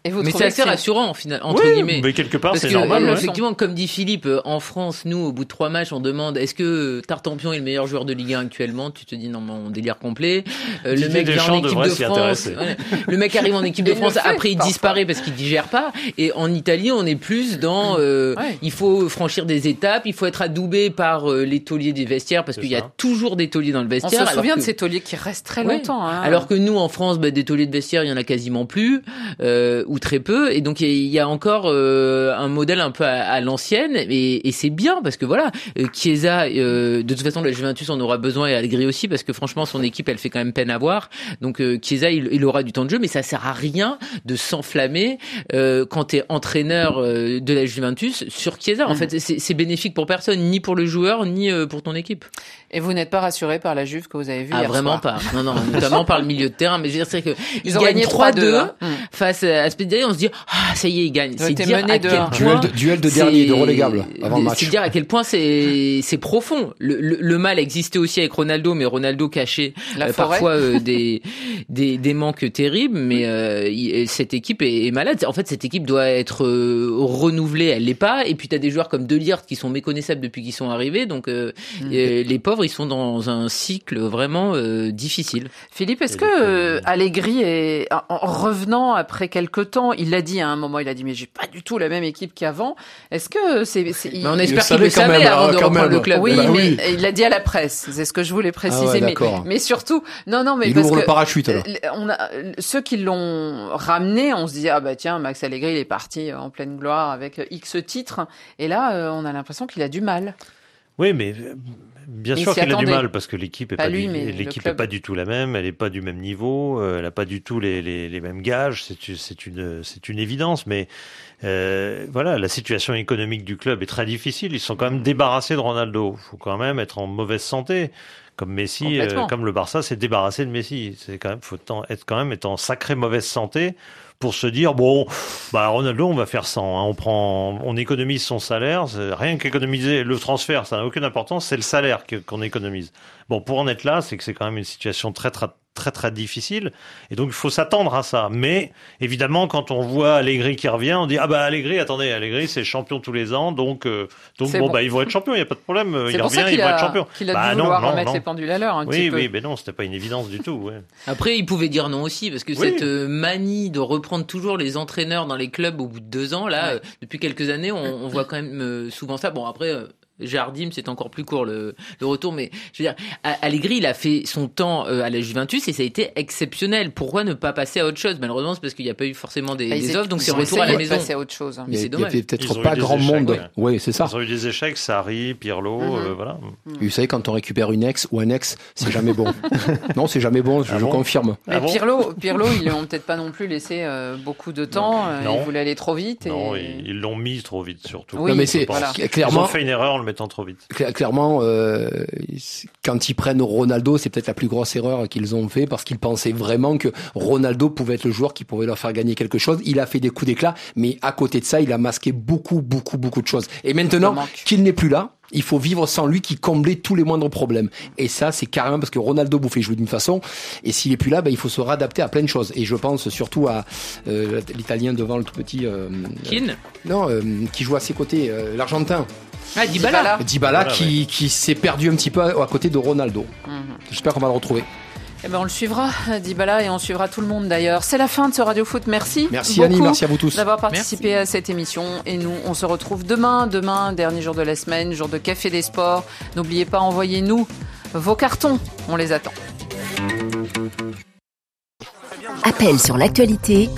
Et vous
mais c'est assez rassurant, final, entre
Oui,
guillemets.
mais quelque part, c'est
que,
normal,
euh,
ouais.
Effectivement, comme dit Philippe, euh, en France, nous, au bout de trois matchs, on demande est-ce que Tartampion est le meilleur joueur de Ligue 1 actuellement? Tu te dis non, mais on délire complet. Euh, le mec vient en équipe de France. ouais. Le mec arrive en équipe de France.
fait,
Après, il
parfois.
disparaît parce qu'il digère pas. Et en Italie, on est plus dans euh,
Ouais.
il faut franchir des étapes, il faut être adoubé par euh, les tauliers des vestiaires parce qu'il y a toujours des tauliers dans le
On
vestiaire.
se
alors
souvient
que-
de ces tauliers qui restent très
Ouais.
longtemps. hein.
Alors que nous, en France, bah, des tauliers de vestiaire, il y en a quasiment plus, euh, ou très peu. Et donc, il y a- il y, a encore euh, un modèle un peu à, à l'ancienne. Et, et c'est bien, parce que voilà, euh, Chiesa, euh, de toute façon, le Juventus en aura besoin, et Allegri aussi, parce que franchement, son équipe, elle fait quand même peine à voir. Donc, euh, Chiesa, il, il aura du temps de jeu, mais ça sert à rien de s'enflammer euh, quand tu es entraîneur euh, de la Juventus sur Chiesa. En
Mhm.
fait, c'est c'est bénéfique pour personne, ni pour le joueur, ni euh, pour ton équipe.
Et vous n'êtes pas rassuré par la Juve que vous avez vue
Ah
hier
vraiment
soir.
pas. Non non, notamment par le milieu de terrain. Mais je veux dire c'est que
Ils
ils
ont gagné
3-2
3-2, hein. Mm.
face à Spezia. On se dit ah ça y est ils gagnent. C'est dire à quel point
Duel de- duel de
c'est-
dernier, de relégable, avant le match.
C'est dire à quel point c'est c'est profond. Le, le, le mal existait aussi avec Ronaldo, mais Ronaldo cachait euh, parfois euh, *laughs* des, des des manques terribles. Mais euh, il- cette équipe est, est malade. En fait cette équipe doit être euh, renouvelée. Elle l'est pas. Et puis t'as des joueurs comme Delirte qui sont méconnaissables depuis qu'ils sont arrivés. Donc euh,
Mm.
euh, les pauvres ils sont dans un cycle vraiment euh, difficile.
Philippe, est-ce que euh, Allegri est en en revenant après quelques temps, il l'a dit à un moment, il a dit mais j'ai pas du tout la même équipe qu'avant. Est-ce que c'est c'est- il-
Mais on espère qu'il le
savait quand
savait
même,
avant
hein,
de reprendre
même.
le club.
Oui,
Bah
mais
oui.
il l'a dit à la presse. C'est ce que je voulais préciser.
Ah ouais,
mais, mais surtout, non, non, mais
Il
parce
ouvre
que
le parachute, alors.
euh, on a ceux qui l'ont ramené, on se dit ah bah tiens, Max Allegri il est parti en pleine gloire avec X titres, et là euh, on a l'impression qu'il a du mal.
Oui, mais euh, bien sûr qu'il a du mal parce que l'équipe est
Pas lui,
du, l'équipe est pas du tout la même, elle est pas du même niveau, euh, elle a pas du tout les, les, les mêmes gages, c'est une- c'est une c'est une évidence, mais euh, voilà, la situation économique du club est très difficile. Ils sont quand même débarrassés de Ronaldo. Il faut quand même être en mauvaise santé. Comme Messi, euh, comme le Barça s'est débarrassé de Messi. C'est quand même, faut être quand même être en sacrée mauvaise santé pour se dire bon, bah Ronaldo, on va faire 100. hein. on prend, on économise son salaire. Rien qu'économiser le transfert, ça n'a aucune importance. C'est le salaire qu'on économise. Bon, pour en être là, c'est que c'est quand même une situation très très très très difficile et donc il faut s'attendre à ça mais évidemment quand on voit Allegri qui revient on dit ah bah Allegri attendez Allegri c'est champion tous les ans donc euh, donc bon,
bon.
bah ils vont être champions il y a pas de problème euh, il
pour ça
revient il va être
a,
champion
qu'il a
Bah
dû
non,
vouloir
non,
remettre
non.
les pendules à l'heure un
oui
petit peu.
oui mais non c'était pas une évidence du tout ouais. *laughs*
Après, il pouvait dire non aussi, parce que
Oui.
cette euh, manie de reprendre toujours les entraîneurs dans les clubs au bout de deux ans, là,
Ouais.
euh, depuis quelques années, on, on voit quand même euh, souvent ça. Bon, après, euh, Jardim, c'est encore plus court le, le retour, mais je veux dire, A- Allegri, il a fait son temps euh, à la Juventus et ça a été exceptionnel. Pourquoi ne pas passer à autre chose? Malheureusement, c'est parce qu'il n'y a pas eu forcément des,
Bah, ils
des offres, donc
ils
c'est retour à la maison.
passer à autre chose. hein.
Mais
Il y
c'est
a- il y
dommage.
avait
Ils
peut-être pas
eu des
grand
échecs,
monde.
ouais.
C'est ça.
ils ont eu des échecs Sarri Pirlo
Mhm.
euh, voilà
Et Vous savez, quand on récupère une ex ou un ex, c'est jamais bon. *laughs* non, c'est jamais bon, je,
Ah
je confirme.
Mais
Ah bon
Pirlo, Pirlo, ils lui ont peut-être pas non plus laissé euh, beaucoup de temps. euh,
Non.
Il voulait aller trop vite. Et...
non ils ils l'ont mis trop vite surtout
Oui,
Non, mais c'est
voilà.
ils ont
clairement,
fait une erreur mettant trop vite
cla- clairement, euh, c'est- quand ils prennent Ronaldo, c'est peut-être la plus grosse erreur qu'ils ont fait parce qu'ils pensaient vraiment que Ronaldo pouvait être le joueur qui pouvait leur faire gagner quelque chose. Il a fait des coups d'éclat, mais à côté de ça, il a masqué beaucoup, beaucoup, beaucoup de choses. Et maintenant qu'il n'est plus là, il faut vivre sans lui qui comblait tous les moindres problèmes. Et ça, c'est carrément parce que Ronaldo vous fait jouer d'une façon, et s'il est plus là, ben, il faut se réadapter à plein de choses. Et je pense surtout à euh, l'Italien devant le tout petit, euh,
Keane
non, euh, qui joue à ses côtés, euh, l'Argentin.
Ah, Dybala.
Dybala
Voilà,
qui, qui s'est perdu un petit peu à, à côté de Ronaldo.
Mhm.
J'espère qu'on va le retrouver.
Eh ben, on le suivra, Dybala, et on suivra tout le monde d'ailleurs. C'est la fin de ce Radio Foot. Merci.
Merci Annie,
beaucoup
merci à vous tous.
D'avoir participé à cette émission. Et nous, on se retrouve demain. Demain, dernier jour de la semaine, jour de Café des Sports. N'oubliez pas, envoyez-nous vos cartons. On les attend.
Appel sur l'actualité